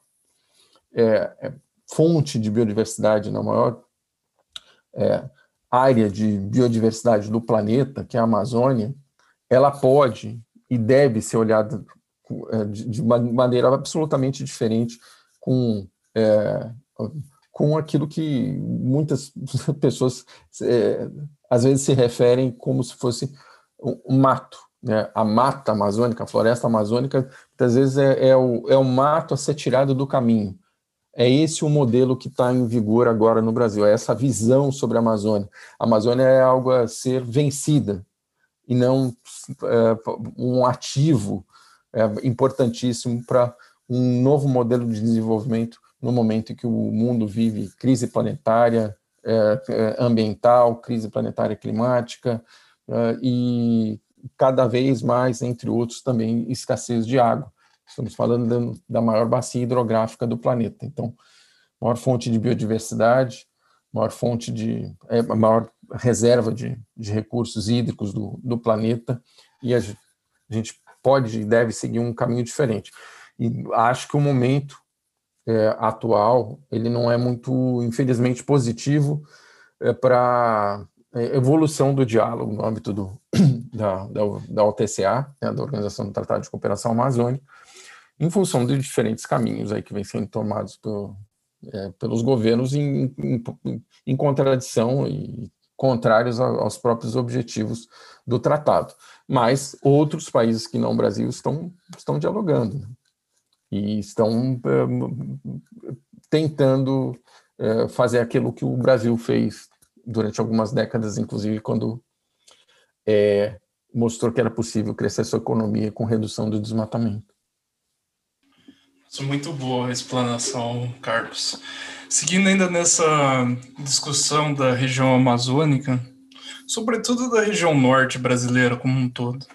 é, fonte de biodiversidade, na né? maior é, área de biodiversidade do planeta, que é a Amazônia, ela pode e deve ser olhada é, de maneira absolutamente diferente com, é, com aquilo que muitas pessoas é, às vezes se referem como se fosse um mato. Né? A mata amazônica, a floresta amazônica, muitas vezes é, é, o, é o mato a ser tirado do caminho. É esse o modelo que está em vigor agora no Brasil, é essa visão sobre a Amazônia. A Amazônia é algo a ser vencida e não é, um ativo é importantíssimo para um novo modelo de desenvolvimento no momento em que o mundo vive crise planetária, é, é ambiental, crise planetária climática é, e cada vez mais, entre outros, também escassez de água. Estamos falando da maior bacia hidrográfica do planeta. Então, maior fonte de biodiversidade, maior fonte de é, maior reserva de, de recursos hídricos do, do planeta e a, a gente pode e deve seguir um caminho diferente. E acho que o momento é, atual ele não é muito, infelizmente, positivo é, para é, evolução do diálogo no âmbito do, da, da, da OTCA, né, da Organização do Tratado de Cooperação Amazônica, em função de diferentes caminhos aí que vêm sendo tomados por, é, pelos governos em, em, em, contradição e contrários aos próprios objetivos do tratado mas outros países que não o Brasil estão, estão dialogando né? E estão é, tentando é, fazer aquilo que o Brasil fez durante algumas décadas, inclusive quando é, mostrou que era possível crescer sua economia com redução do desmatamento. Muito boa a explanação, Carlos. Seguindo ainda nessa discussão da região amazônica, sobretudo da região norte brasileira como um todo.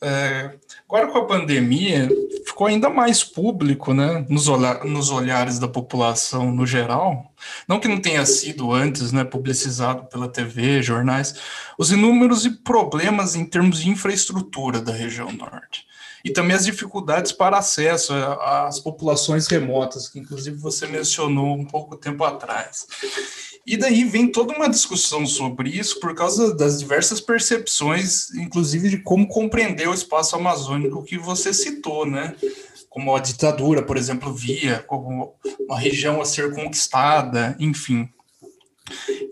É, agora com a pandemia, ficou ainda mais público, né, nos, olhar, nos olhares da população no geral, não que não tenha sido antes, né, publicizado pela TV, jornais, os inúmeros problemas em termos de infraestrutura da região norte. E também as dificuldades para acesso às populações remotas, que inclusive você mencionou um pouco tempo atrás. E daí vem toda uma discussão sobre isso por causa das diversas percepções, inclusive de como compreender o espaço amazônico que você citou, né? Como a ditadura, por exemplo, via, como uma região a ser conquistada, enfim.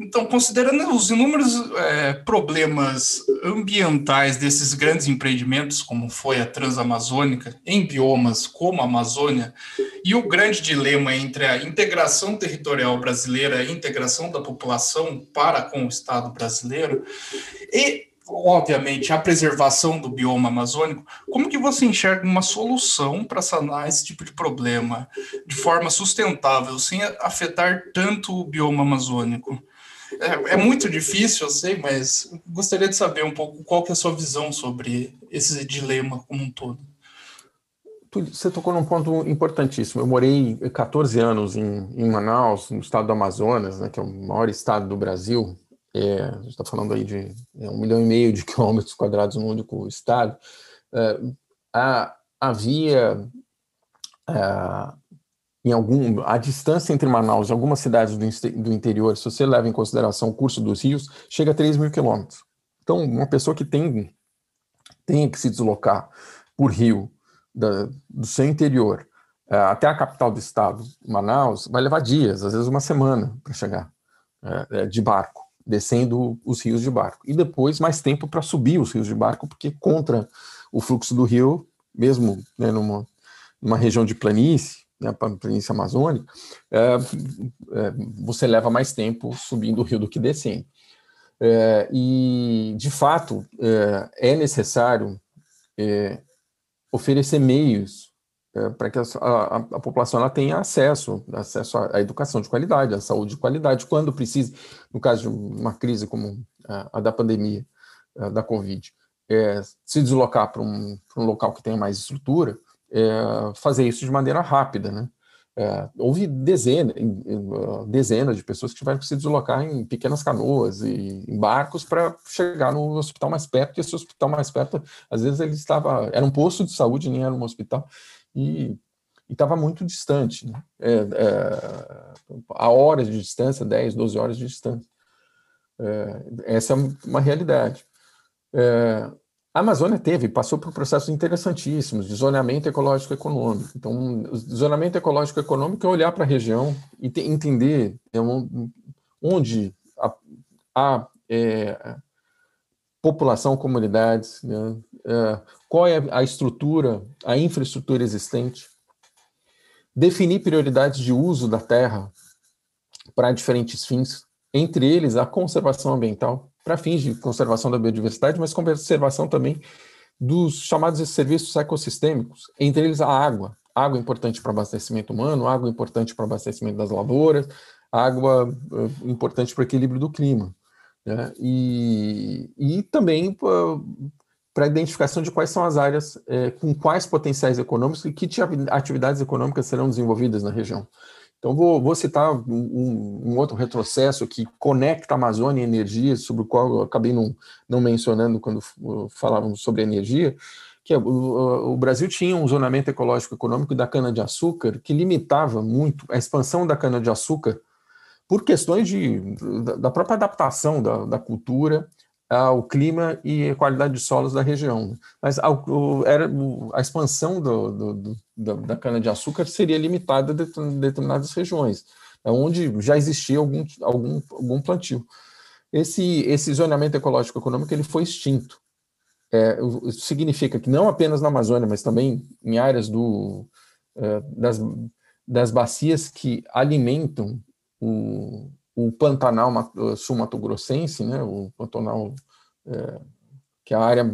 Então, considerando os inúmeros é, problemas ambientais desses grandes empreendimentos, como foi a Transamazônica, em biomas como a Amazônia, e o grande dilema entre a integração territorial brasileira e a integração da população para com o Estado brasileiro, e, obviamente, a preservação do bioma amazônico, como que você enxerga uma solução para sanar esse tipo de problema de forma sustentável, sem afetar tanto o bioma amazônico? É, é, muito difícil, eu sei, mas gostaria de saber um pouco qual que é a sua visão sobre esse dilema como um todo. Você tocou num ponto importantíssimo. Eu morei 14 anos em, em Manaus, no estado do Amazonas, né, que é o maior estado do Brasil. É, a gente está falando aí de é, um milhão e meio de quilômetros quadrados no único estado. É, havia é, em algum a distância entre Manaus e algumas cidades do, do, interior, se você leva em consideração o curso dos rios, chega a 3 mil quilômetros. Então, uma pessoa que tem, tem que se deslocar por rio da, do seu interior é, até a capital do estado, Manaus, vai levar dias, às vezes uma semana para chegar é, de barco, descendo os rios de barco. E depois mais tempo para subir os rios de barco, porque contra o fluxo do rio, mesmo né, numa, numa região de planície, né, planície amazônica, é, é, você leva mais tempo subindo o rio do que descendo. É, e, de fato, é, é necessário oferecer meios é, para que a, a, a, população ela tenha acesso, acesso à, à, educação de qualidade, à saúde de qualidade, quando precise, no caso de uma crise como a, a da pandemia, da Covid, é, se deslocar para um, um local que tenha mais estrutura, é, fazer isso de maneira rápida, né? É, houve dezenas, dezenas de pessoas que tiveram que se deslocar em pequenas canoas e em barcos para chegar no hospital mais perto, e esse hospital mais perto, às vezes ele estava, era um posto de saúde, nem era um hospital, e estava muito distante, né? é, é, a horas de distância, 10, 12 horas de distância. É, essa é uma realidade. É, a Amazônia teve, passou por processos interessantíssimos de zoneamento ecológico econômico. Então, zoneamento ecológico econômico é olhar para a região e te, entender é, onde há é, população, comunidades, né, qual é a estrutura, a infraestrutura existente, definir prioridades de uso da terra para diferentes fins, entre eles a conservação ambiental, para fins de conservação da biodiversidade, mas conservação também dos chamados serviços ecossistêmicos, entre eles a água. Água importante para abastecimento humano, água importante para abastecimento das lavouras, água uh, importante para o equilíbrio do clima. Né? E, e também para a identificação de quais são as áreas é, com quais potenciais econômicos e que atividades econômicas serão desenvolvidas na região. Então, vou, vou citar um, um, outro retrocesso que conecta a Amazônia e energia, sobre o qual eu acabei não, não mencionando quando falávamos sobre energia, que é, o, o, Brasil tinha um zonamento ecológico econômico da cana-de-açúcar que limitava muito a expansão da cana-de-açúcar por questões de, da própria adaptação da, da cultura ao clima e qualidade de solos da região. Mas a, o, era, a expansão do, do, do, da cana-de-açúcar seria limitada a determinadas regiões, onde já existia algum, algum, algum plantio. Esse, esse zoneamento ecológico econômico ele foi extinto. É, significa que não apenas na Amazônia, mas também em áreas do, é, das, das bacias que alimentam o, o Pantanal sul-mato-grossense, né, o Pantanal, é, que é a área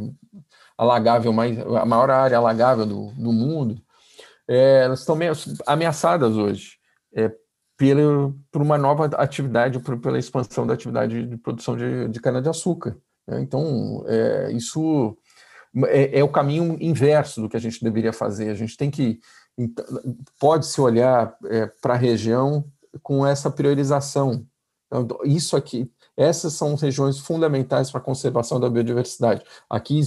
alagável, mais, a maior área alagável do, do mundo, é, elas estão ameaçadas hoje é, pela, por uma nova atividade, por, pela expansão da atividade de produção de, de cana-de-açúcar. Né? Então, é, isso é, o caminho inverso do que a gente deveria fazer. A gente tem que, pode-se olhar é, para a região com essa priorização, então, isso aqui, essas são regiões fundamentais para a conservação da biodiversidade. Aqui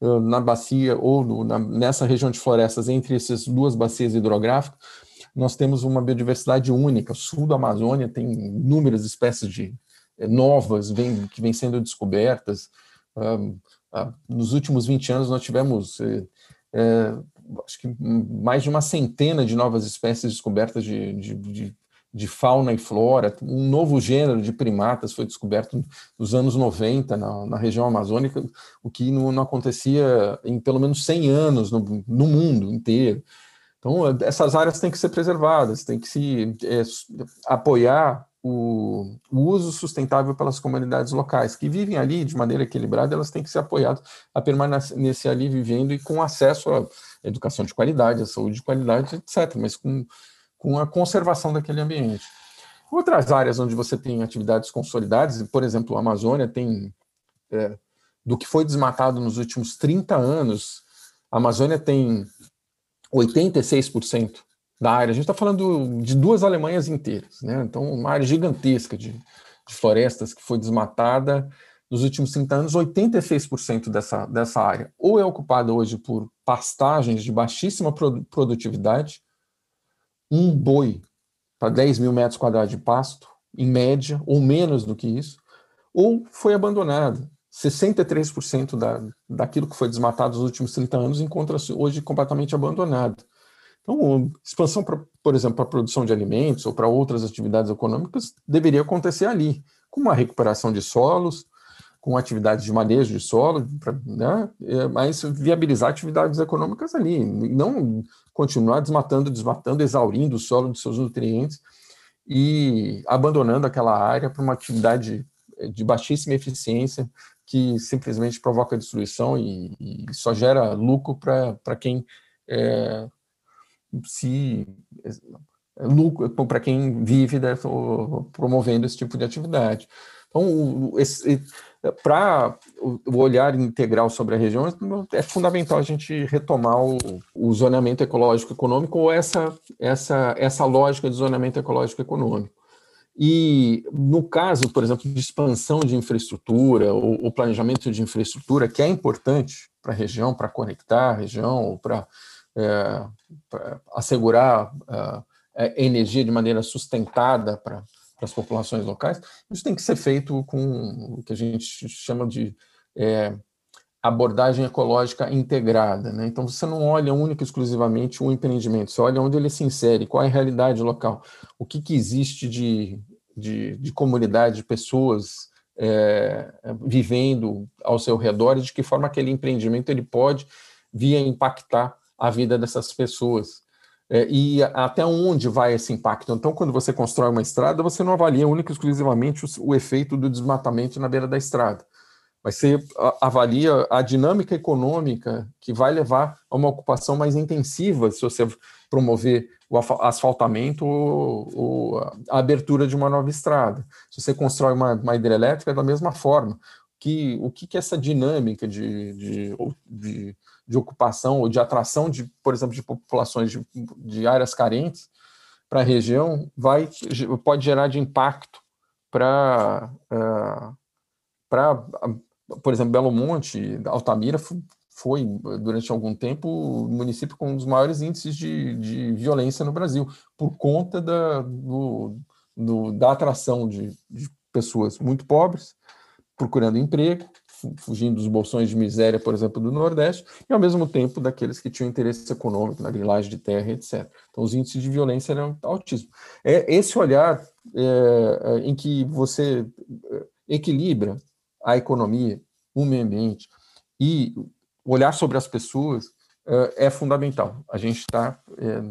na bacia ou no, na, nessa região de florestas, entre essas duas bacias hidrográficas, nós temos uma biodiversidade única. O sul da Amazônia tem inúmeras espécies de eh, novas vem, que vêm sendo descobertas. Uh, nos últimos 20 anos, nós tivemos eh, eh, acho que mais de uma centena de novas espécies descobertas de, de, de de fauna e flora, um novo gênero de primatas foi descoberto nos anos 90 na, na região amazônica, o que não, não, acontecia em pelo menos 100 anos no, no, mundo inteiro. Então, essas áreas têm que ser preservadas, tem que se é, apoiar o, o, uso sustentável pelas comunidades locais, que vivem ali de maneira equilibrada, elas têm que ser apoiadas a permanecer ali vivendo e com acesso à educação de qualidade, à saúde de qualidade, etc., mas com com a conservação daquele ambiente. Outras áreas onde você tem atividades consolidadas, por exemplo, a Amazônia tem, é, do que foi desmatado nos últimos 30 anos, a Amazônia tem 86% da área. A gente está falando de duas Alemanhas inteiras, né? Então, uma área gigantesca de, de florestas que foi desmatada nos últimos 30 anos, 86% dessa, dessa área ou é ocupada hoje por pastagens de baixíssima produtividade, um boi para 10 mil metros quadrados de pasto, em média, ou menos do que isso, ou foi abandonado, 63% da, daquilo que foi desmatado nos últimos 30 anos encontra-se hoje completamente abandonado. Então, expansão, pra, por exemplo, para a produção de alimentos ou para outras atividades econômicas deveria acontecer ali, com uma recuperação de solos, com atividades de manejo de solo, pra, né, é, mas viabilizar atividades econômicas ali, não continuar desmatando, desmatando, exaurindo o solo de seus nutrientes e abandonando aquela área para uma atividade de baixíssima eficiência que simplesmente provoca destruição e, e só gera lucro para quem é, se é, lucro para quem vive né, promovendo esse tipo de atividade. Então, para o olhar integral sobre a região, é fundamental a gente retomar o, o zoneamento ecológico econômico ou essa, essa, essa lógica de zoneamento ecológico econômico. E no caso, por exemplo, de expansão de infraestrutura, ou, planejamento de infraestrutura, que é importante para a região, para conectar a região, para é, assegurar é, energia de maneira sustentada para as populações locais, isso tem que ser feito com o que a gente chama de é, abordagem ecológica integrada. Né? Então, você não olha única e exclusivamente o empreendimento, você olha onde ele se insere, qual é a realidade local, o que, que existe de, de, de comunidade, de pessoas é, vivendo ao seu redor e de que forma aquele empreendimento ele pode vir a impactar a vida dessas pessoas. É, e até onde vai esse impacto? Então, quando você constrói uma estrada, você não avalia única e exclusivamente o, o efeito do desmatamento na beira da estrada, mas você avalia a dinâmica econômica que vai levar a uma ocupação mais intensiva se você promover o asfaltamento ou, ou a abertura de uma nova estrada. Se você constrói uma, uma hidrelétrica, é da mesma forma. Que, o que, que essa dinâmica de, de, de de ocupação ou de atração de, por exemplo, de populações de, de áreas carentes para a região vai pode gerar de impacto para uh, para por exemplo Belo Monte Altamira foi durante algum tempo o município com um dos maiores índices de, de violência no Brasil por conta da, do, do, da atração de, de pessoas muito pobres procurando emprego fugindo dos bolsões de miséria, por exemplo, do Nordeste, e ao mesmo tempo daqueles que tinham interesse econômico na grilagem de terra, etc. Então, os índices de violência eram altíssimos. É esse olhar é, é em que você é, equilibra a economia, o meio ambiente e olhar sobre as pessoas é, é fundamental. A gente está é,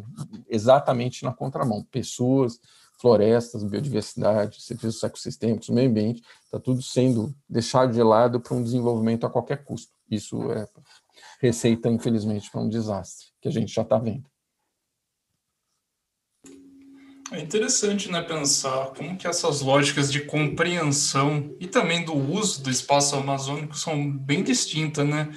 exatamente na contramão. Pessoas, florestas, biodiversidade, serviços ecossistêmicos, meio ambiente, está tudo sendo deixado de lado para um desenvolvimento a qualquer custo. Isso é receita, infelizmente, para um desastre, que a gente já está vendo. É interessante, né, pensar como que essas lógicas de compreensão e também do uso do espaço amazônico são bem distintas, né?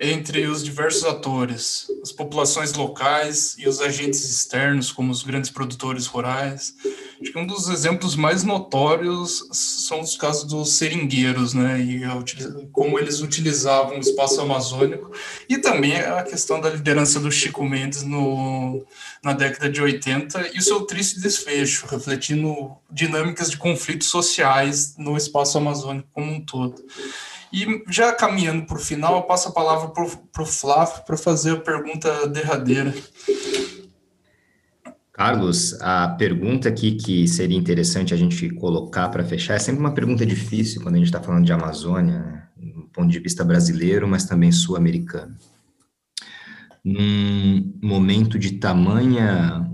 Entre os diversos atores, as populações locais e os agentes externos, como os grandes produtores rurais. Acho que um dos exemplos mais notórios são os casos dos seringueiros, né, e como eles utilizavam o espaço amazônico, e também a questão da liderança do Chico Mendes no, na década de 80 e o seu triste desfecho, refletindo dinâmicas de conflitos sociais no espaço amazônico como um todo. E já caminhando para o final, eu passo a palavra para o Flávio para fazer a pergunta derradeira. Carlos, a pergunta aqui que seria interessante a gente colocar para fechar é sempre uma pergunta difícil quando a gente está falando de Amazônia, né? do ponto de vista brasileiro, mas também sul-americano. Num momento de tamanha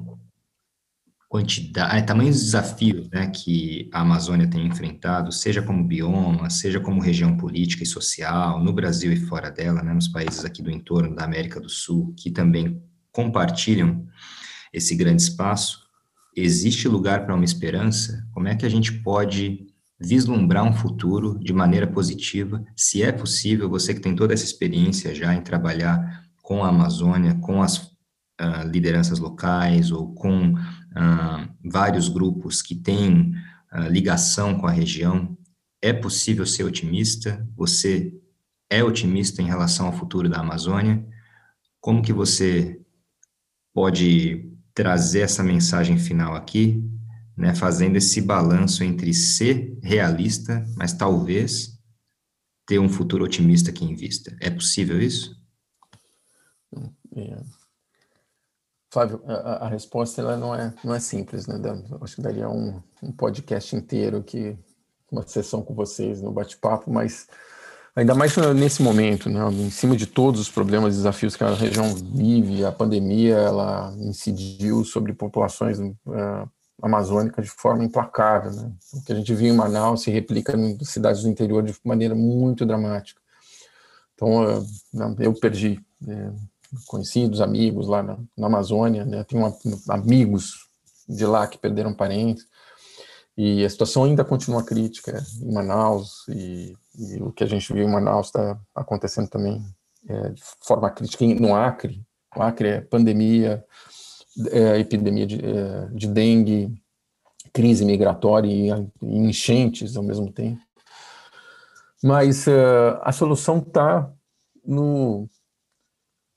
quantidade, é, tamanhos desafios né, que a Amazônia tem enfrentado, seja como bioma, seja como região política e social, no Brasil e fora dela, né, nos países aqui do entorno da América do Sul, que também compartilham esse grande espaço, existe lugar para uma esperança? Como é que a gente pode vislumbrar um futuro de maneira positiva, se é possível, você que tem toda essa experiência já em trabalhar com a Amazônia, com as uh, lideranças locais ou com uh, vários grupos que têm uh, ligação com a região, é possível ser otimista? Você é otimista em relação ao futuro da Amazônia? Como que você pode trazer essa mensagem final aqui, né, fazendo esse balanço entre ser realista, mas talvez ter um futuro otimista que invista. É possível isso? É. Flávio, a, a, resposta ela não é não é simples, né? Acho que daria um, um podcast inteiro que uma sessão com vocês no bate-papo, mas ainda mais nesse momento, né? Em cima de todos os problemas e desafios que a região vive, a pandemia ela incidiu sobre populações uh, amazônicas de forma implacável, né? O que a gente viu em Manaus se replica em cidades do interior de maneira muito dramática. Então, uh, eu perdi é, conhecidos, amigos lá na, na Amazônia, né? Uma, amigos de lá que perderam parentes. E a situação ainda continua crítica em Manaus, e, e o que a gente viu em Manaus está acontecendo também é, de forma crítica no Acre. O Acre é pandemia, é, epidemia de, é, de dengue, crise migratória e, e, enchentes ao mesmo tempo. Mas uh, a solução está no.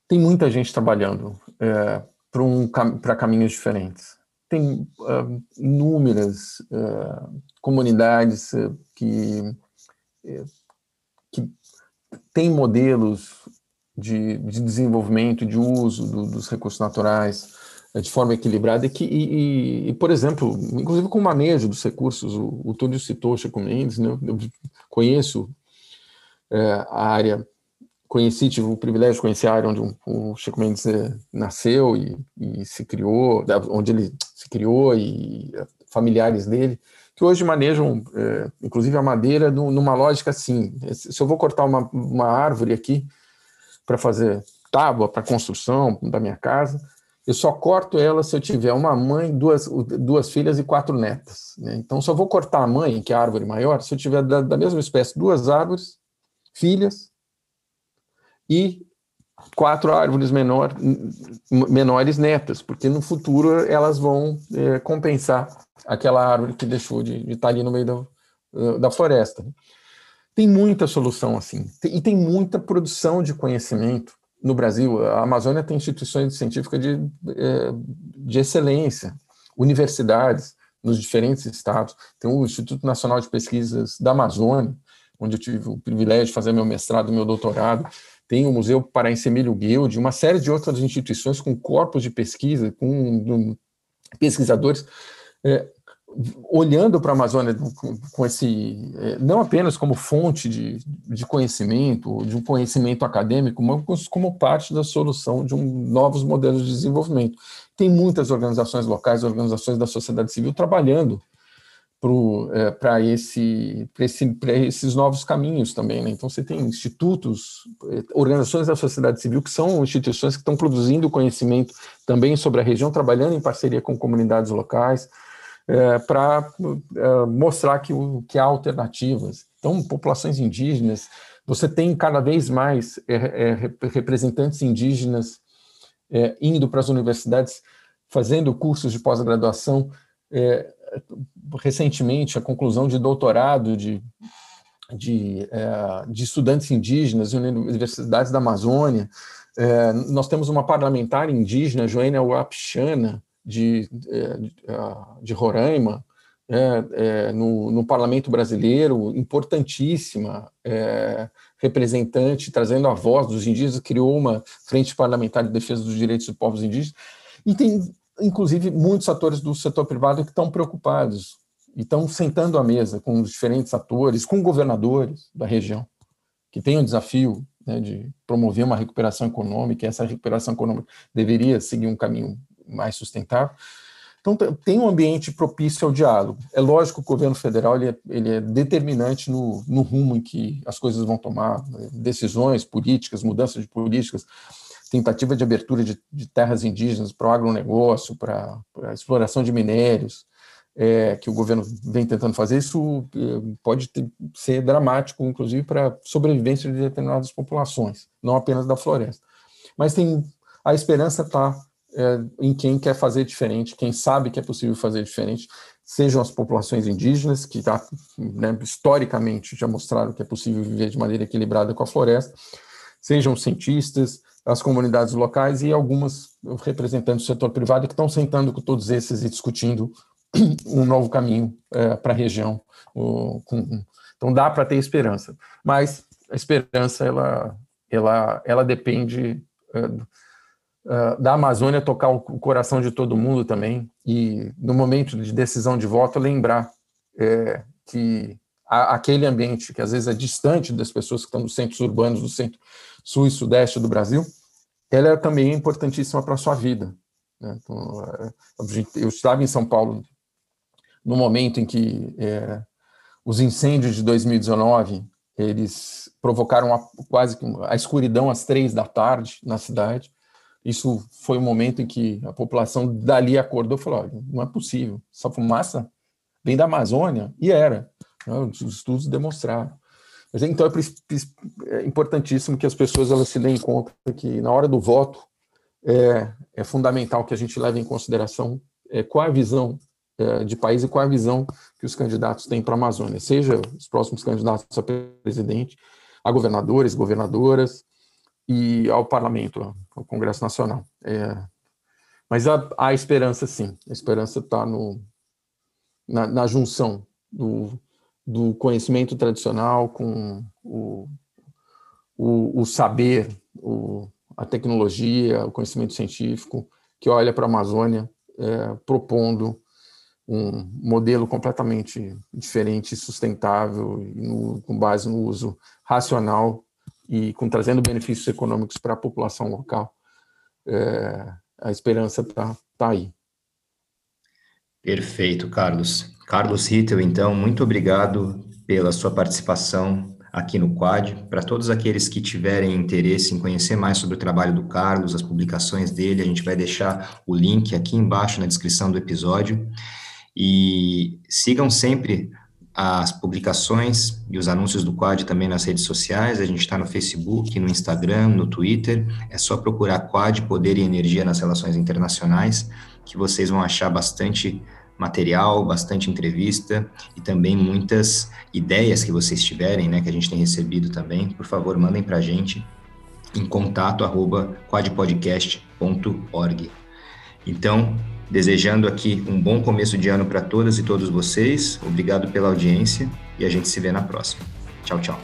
Tem muita gente trabalhando é, para um, caminhos diferentes tem uh, inúmeras uh, comunidades uh, que, eh, que têm modelos de, de desenvolvimento, de uso do, dos recursos naturais de forma equilibrada e que, e, e, por exemplo, inclusive com o manejo dos recursos, o, o Túlio citou Chico Mendes, né? eu conheço a área conheci, tive o privilégio de conhecer a área onde o Chico Mendes eh, nasceu e, e, se criou, onde ele se criou e eh, familiares dele, que hoje manejam, é, inclusive, a madeira numa lógica assim, se eu vou cortar uma, uma árvore aqui para fazer tábua para construção da minha casa, eu só corto ela se eu tiver uma mãe, duas, duas filhas e quatro netas. Né? Então, só vou cortar a mãe, que é a árvore maior, se eu tiver da, da mesma espécie duas árvores, filhas e quatro árvores menor, menores netas, porque no futuro elas vão é, compensar aquela árvore que deixou de, de estar ali no meio da, da floresta. Tem muita solução assim, e tem muita produção de conhecimento no Brasil. A Amazônia tem instituições científicas de, é, de excelência, universidades nos diferentes estados. Tem o Instituto Nacional de Pesquisas da Amazônia, onde eu tive o privilégio de fazer meu mestrado meu doutorado tem o Museu Paraense Emílio Guild, uma série de outras instituições com corpos de pesquisa, com pesquisadores é, olhando para a Amazônia com, com esse, é, não apenas como fonte de, de conhecimento, de um conhecimento acadêmico, mas como parte da solução de um, novos modelos de desenvolvimento. Tem muitas organizações locais, organizações da sociedade civil trabalhando para é, esse, esse, esses novos caminhos também. Né? Então, você tem institutos, é, organizações da sociedade civil, que são instituições que estão produzindo conhecimento também sobre a região, trabalhando em parceria com comunidades locais, é, para é, mostrar que, que há alternativas. Então, populações indígenas, você tem cada vez mais é, é, representantes indígenas indo para as universidades, fazendo cursos de pós-graduação, é, recentemente a conclusão de doutorado de, de, é, de estudantes indígenas em universidades da Amazônia. É, nós temos uma parlamentar indígena, Joênia Wapichana, de, é, de, de Roraima, é, é, no, no, parlamento brasileiro, importantíssima é, representante, trazendo a voz dos indígenas, criou uma frente parlamentar de defesa dos direitos dos povos indígenas, e tem inclusive muitos atores do setor privado que estão preocupados e estão sentando à mesa com os diferentes atores, com governadores da região, que tem o desafio né, de promover uma recuperação econômica, e essa recuperação econômica deveria seguir um caminho mais sustentável. Então, tem um ambiente propício ao diálogo. É lógico que o governo federal ele é, ele é determinante no, no rumo em que as coisas vão tomar, né, decisões políticas, mudanças de políticas, tentativa de abertura de, de terras indígenas para o agronegócio, para a exploração de minérios, é, que o governo vem tentando fazer, isso é, pode ter, ser dramático, inclusive, para a sobrevivência de determinadas populações, não apenas da floresta. Mas tem a esperança está é, em quem quer fazer diferente, quem sabe que é possível fazer diferente, sejam as populações indígenas, que já, né, historicamente já mostraram que é possível viver de maneira equilibrada com a floresta, sejam cientistas, as comunidades locais e algumas representantes do setor privado que estão sentando com todos esses e discutindo um novo caminho é, para a região. O, com, então dá para ter esperança, mas a esperança ela, ela, ela depende uh, uh, da Amazônia tocar o coração de todo mundo também e no momento de decisão de voto lembrar é, que a, aquele ambiente que às vezes é distante das pessoas que estão nos centros urbanos do centro sul e sudeste do Brasil, ela é também importantíssima para a sua vida. Né? Então, é, eu estava em São Paulo no momento em que é, os incêndios de 2019 eles provocaram a, quase a escuridão às três da tarde na cidade. Isso foi o momento em que a população dali acordou e falou: não é possível, essa fumaça vem da Amazônia. E era. Né? Os estudos demonstraram. Mas, então é, é importantíssimo que as pessoas elas se deem conta que na hora do voto é, é fundamental que a gente leve em consideração é, qual a visão é, de país e qual a visão que os candidatos têm para a Amazônia, seja os próximos candidatos a presidente, a governadores, governadoras e ao parlamento, ao Congresso Nacional. É, mas há, há, esperança, sim. A esperança está na, na junção do, do conhecimento tradicional com o, o, o saber, o, a tecnologia, o conhecimento científico, que olha para a Amazônia é, propondo um modelo completamente diferente, sustentável, no, com base no uso racional e com trazendo benefícios econômicos para a população local. É, a esperança está tá aí. Perfeito, Carlos. Carlos Rittel, então, muito obrigado pela sua participação aqui no Quad. Para todos aqueles que tiverem interesse em conhecer mais sobre o trabalho do Carlos, as publicações dele, a gente vai deixar o link aqui embaixo na descrição do episódio. E sigam sempre as publicações e os anúncios do Quad também nas redes sociais. A gente está no Facebook, no Instagram, no Twitter. É só procurar Quad Poder e Energia nas Relações Internacionais, que vocês vão achar bastante material, bastante entrevista e também muitas ideias que vocês tiverem, né, que a gente tem recebido também, por favor, mandem para a gente em contato arroba quadpodcast.org. Então, desejando aqui um bom começo de ano para todas e todos vocês, obrigado pela audiência e a gente se vê na próxima. Tchau, tchau.